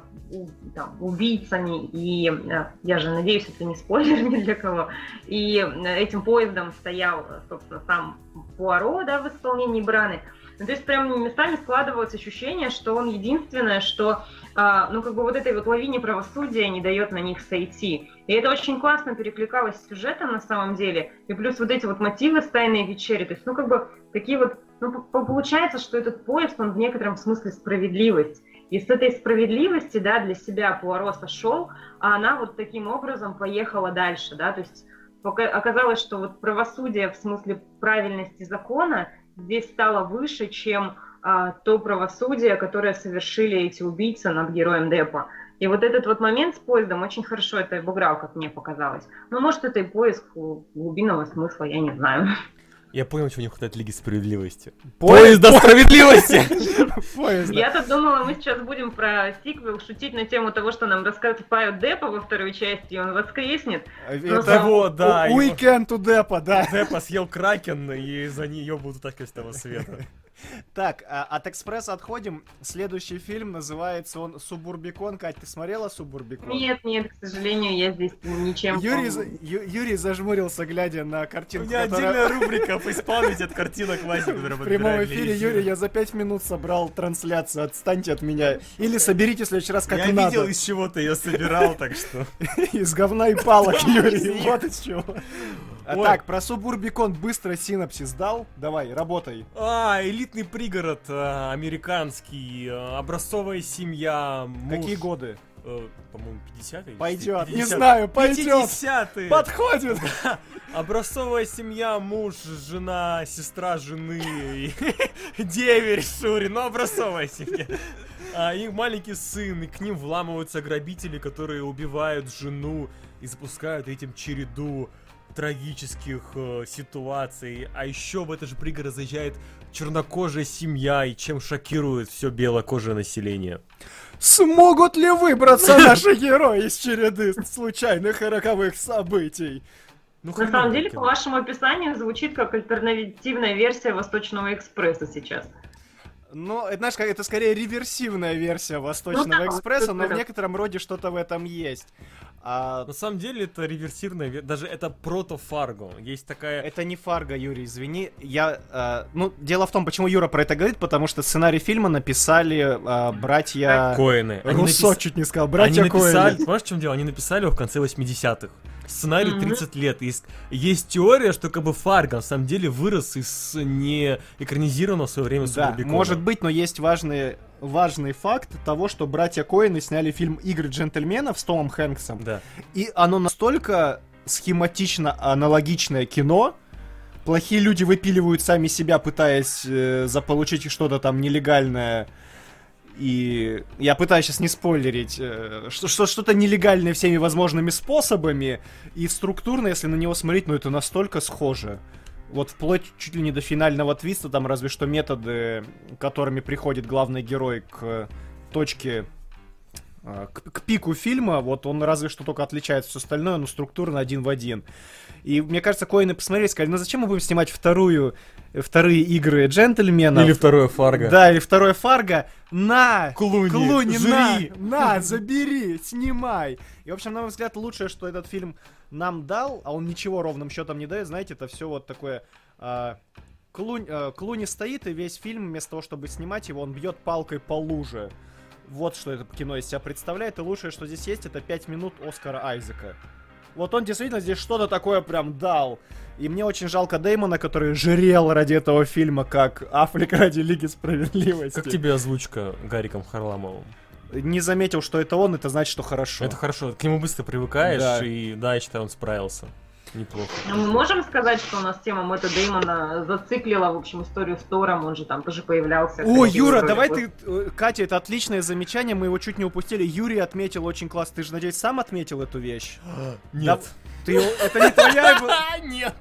там, убийцами и, э, я же надеюсь, это не спойлер *laughs* ни для кого, и этим поездом стоял, собственно, сам Пуаро, да, в исполнении Браны. Ну, то есть прям местами складывалось ощущение, что он единственное, что ну, как бы вот этой вот лавине правосудия не дает на них сойти. И это очень классно перекликалось с сюжетом на самом деле. И плюс вот эти вот мотивы с тайной вечери. То есть, ну, как бы такие вот... Ну, получается, что этот поезд, он в некотором смысле справедливость. И с этой справедливости, да, для себя Пуаро сошел, а она вот таким образом поехала дальше, да, то есть оказалось, что вот правосудие в смысле правильности закона здесь стало выше, чем а, то правосудие, которое совершили эти убийцы над героем Депа. И вот этот вот момент с поездом очень хорошо это обыграл, как мне показалось. Ну, может, это и поиск глубинного смысла, я не знаю. Я понял, чего не хватает Лиги Справедливости. Поезда справедливости! *laughs* Я-то думала, мы сейчас будем про сиквел шутить на тему того, что нам раскопают Депа во второй части, и он воскреснет. Это вот, да. Weekend to Депа, да. Депа съел Кракен, и за нее будут так из того света. *laughs* Так, а, от экспресса отходим. Следующий фильм называется он Субурбикон. Кать, ты смотрела Субурбикон? Нет, нет, к сожалению, я здесь ничем. Юрий, за, Ю, Юрий зажмурился, глядя на картинку. У меня которая... отдельная *laughs* рубрика «Исполнить от картинок Васи», В прямом эфире, Юрий, я за пять минут собрал трансляцию. Отстаньте от меня. Или соберите в следующий раз, как я надо. Я видел, из чего ты ее собирал, так что... *laughs* Из говна и палок, Юрий. Вот из чего. Так, про Субурбикон быстро синапсис дал. Давай, работай. А, элитный пригород а, американский, а, образцовая семья. Муж. Какие годы? Э, по-моему, 50-е? Пойдет, 50 не знаю, пойдет. 50-е. Подходит. *laughs* Образцовая семья, муж, жена, сестра жены, *laughs* деверь Шури, ну образцовая семья. А их маленький сын, и к ним вламываются грабители, которые убивают жену и запускают этим череду трагических э, ситуаций. А еще в это же пригород заезжает чернокожая семья, и чем шокирует все белокожее население. Смогут ли выбраться наши герои из череды случайных и роковых событий? Ну, На самом деле, по вашему описанию, звучит как альтернативная версия Восточного экспресса сейчас. Ну, это, знаешь, как это скорее реверсивная версия Восточного ну, да, экспресса, но в некотором роде что-то в этом есть. А... На самом деле это реверсивная, даже это прото-фарго. Есть такая... Это не фарго, Юрий, извини. Я, э, ну, дело в том, почему Юра про это говорит, потому что сценарий фильма написали э, братья... Коэны. Руссо напис... чуть не сказал, братья Они написали, Коэны. Понимаешь, в чем дело? Они написали его в конце 80-х. Сценарий mm-hmm. 30 лет. Есть, есть теория, что как бы Фарго на самом деле вырос из не экранизированного в свое время Да, может быть, но есть важные важный факт того, что братья Коины сняли фильм «Игры джентльменов» с Томом Хэнксом. Да. И оно настолько схематично аналогичное кино, плохие люди выпиливают сами себя, пытаясь э, заполучить что-то там нелегальное. И я пытаюсь сейчас не спойлерить, э, что, что что-то нелегальное всеми возможными способами. И структурно, если на него смотреть, ну это настолько схоже. Вот вплоть чуть ли не до финального твиста, там разве что методы, которыми приходит главный герой к точке а, к, к пику фильма, вот он разве что только отличается все остальное, но структурно один в один. И мне кажется, Коины посмотрели и сказали, ну зачем мы будем снимать вторую, вторые игры джентльменов? Или второе Фарго. Да, или второе Фарго. На! Клуни, Клуни жри. на! На, забери, снимай! И, в общем, на мой взгляд, лучшее, что этот фильм нам дал, а он ничего ровным счетом не дает, знаете, это все вот такое... А, Клунь, а, Клуни стоит, и весь фильм, вместо того, чтобы снимать его, он бьет палкой по луже. Вот что это кино из себя представляет, и лучшее, что здесь есть, это 5 минут Оскара Айзека. Вот он действительно здесь что-то такое прям дал. И мне очень жалко Дэймона, который жрел ради этого фильма, как Аффлек *laughs* ради Лиги Справедливости. Как тебе озвучка Гариком Харламовым? Не заметил, что это он, это значит, что хорошо. Это хорошо, к нему быстро привыкаешь, да. и да, я считаю, он справился. Неплохо. Ну, мы можем сказать, что у нас тема Мэтта Деймона зациклила, в общем, историю с Тором, он же там тоже появлялся. О, Юра, давай ты... Э, Катя, это отличное замечание, мы его чуть не упустили. Юрий отметил очень классно. Ты же, надеюсь, сам отметил эту вещь? *gasps* Нет. Да, ты, это не твоя... *laughs* Нет.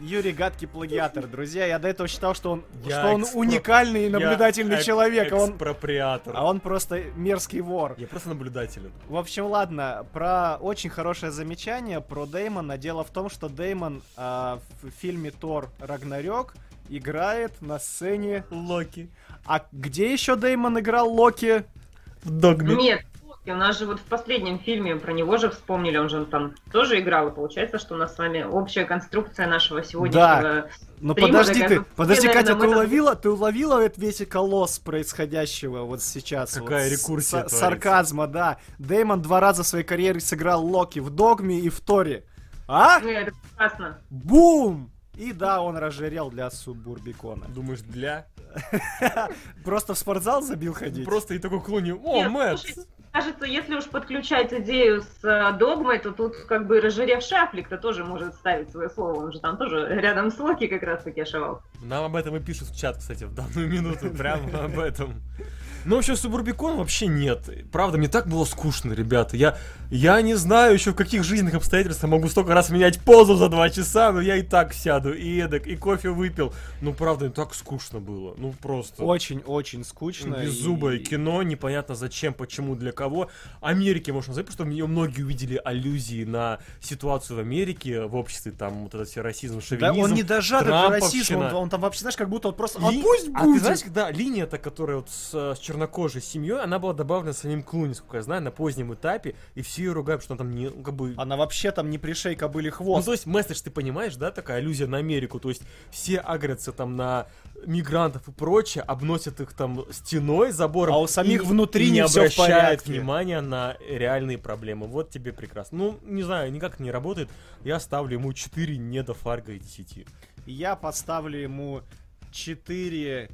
Юрий гадкий плагиатор, друзья. Я до этого считал, что он, я что он экспро... уникальный и наблюдательный я человек. А он, а он просто мерзкий вор. Я просто наблюдателен. В общем, ладно, про очень хорошее замечание про Деймона. Дело в том, что Деймон э, в фильме Тор Рагнарёк играет на сцене Локи. А где еще Деймон играл Локи? В Догме. Нет, и у нас же вот в последнем фильме про него же вспомнили, он же там тоже играл, и получается, что у нас с вами общая конструкция нашего сегодняшнего да. Но подожди ты, подожди, Катя, ты уловила, ты уловила весь колосс происходящего вот сейчас? Какая вот, рекурсия с, Сарказма, да. Дэймон два раза в своей карьере сыграл Локи в Догме и в Торе. А? Ну, это прекрасно. Бум! И да, он разжирел для субурбикона. Думаешь, для? *laughs* Просто в спортзал забил ходить? Просто и такой клуни. О, Мэтт! Кажется, если уж подключать идею с э, догмой, то тут как бы разжиревший Аффлек-то тоже может ставить свое слово. Он же там тоже рядом с Локи как раз таки ошивал. Нам об этом и пишут в чат, кстати, в данную минуту. Прямо об этом. Ну, вообще, Субурбикон вообще нет. Правда, мне так было скучно, ребята. Я, я не знаю еще в каких жизненных обстоятельствах могу столько раз менять позу за два часа, но я и так сяду, и эдак, и кофе выпил. Ну, правда, так скучно было. Ну, просто. Очень-очень скучно. Беззубое и... кино, непонятно зачем, почему, для кого. Америке можно сказать, потому что ее многие увидели аллюзии на ситуацию в Америке, в обществе, там, вот этот все расизм, шовинизм. Да он не дожат, это расизм, он, он там вообще, знаешь, как будто он просто, Ли... а пусть будет! А ты знаешь, да, линия-то, которая вот с, с чернокожей семьей, она была добавлена самим Клуни, сколько я знаю, на позднем этапе, и все ее ругают, что она там не, ну, как бы... Она вообще там не пришей кобыли хвост. Ну, то есть, месседж, ты понимаешь, да, такая аллюзия на Америку, то есть, все агрятся там на мигрантов и прочее, обносят их там стеной, забором. А у самих и, внутри и не обращают внимания на реальные проблемы. Вот тебе прекрасно. Ну, не знаю, никак не работает. Я ставлю ему 4 не до фарга и 10. Я поставлю ему 4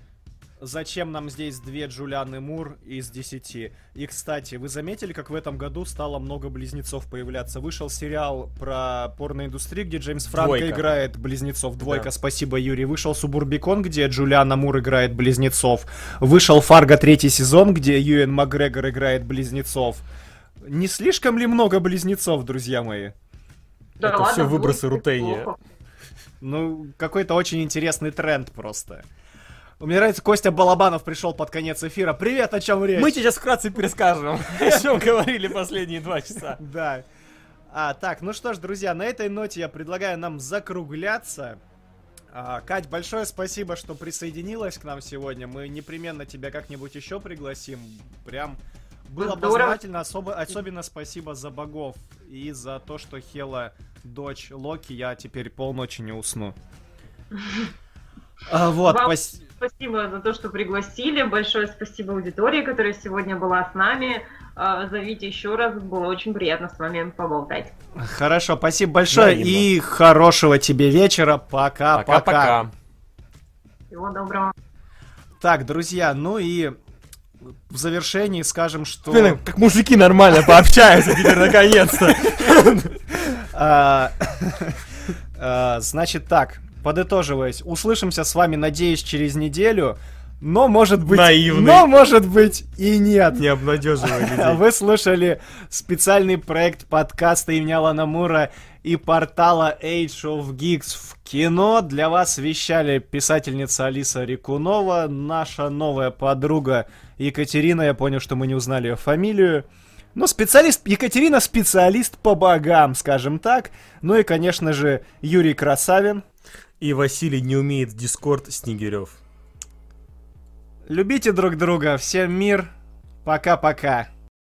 зачем нам здесь две Джулианы Мур из десяти? И, кстати, вы заметили, как в этом году стало много близнецов появляться? Вышел сериал про порноиндустрию, где Джеймс Франко Двойка. играет близнецов. Двойка, да. спасибо, Юрий. Вышел Субурбикон, где Джулиана Мур играет близнецов. Вышел Фарго третий сезон, где Юэн Макгрегор играет близнецов. Не слишком ли много близнецов, друзья мои? Да Это ладно, все выбросы Рутения. Ну, какой-то очень интересный тренд просто. Мне нравится, Костя Балабанов пришел под конец эфира. Привет, о чем речь? Мы сейчас вкратце перескажем, *laughs* о чем *laughs* говорили последние два часа. Да. А, так, ну что ж, друзья, на этой ноте я предлагаю нам закругляться. А, Кать, большое спасибо, что присоединилась к нам сегодня. Мы непременно тебя как-нибудь еще пригласим. Прям было познавательно. Особо, особенно спасибо за богов и за то, что Хела дочь Локи. Я теперь полночи не усну. *laughs* А, вот, Вам пос... спасибо за то, что пригласили. Большое спасибо аудитории, которая сегодня была с нами. А, зовите еще раз, было очень приятно с вами поболтать. Хорошо, спасибо большое Взаимно. и хорошего тебе вечера. Пока-пока. Всего доброго. Так, друзья, ну и в завершении скажем, что... Блин, как мужики нормально пообщаются теперь наконец-то. *laughs* *laughs* А, значит так, подытоживаясь, услышимся с вами, надеюсь, через неделю. Но может быть... Наивный. Но может быть и нет. Не обнадеживай людей. *laughs* Вы слушали специальный проект подкаста имени Алана Мура и портала Age of Geeks в кино. Для вас вещали писательница Алиса Рикунова, наша новая подруга Екатерина. Я понял, что мы не узнали ее фамилию. Ну, специалист, Екатерина специалист по богам, скажем так. Ну и, конечно же, Юрий Красавин. И Василий не умеет Дискорд Снегирев. Любите друг друга. Всем мир. Пока-пока.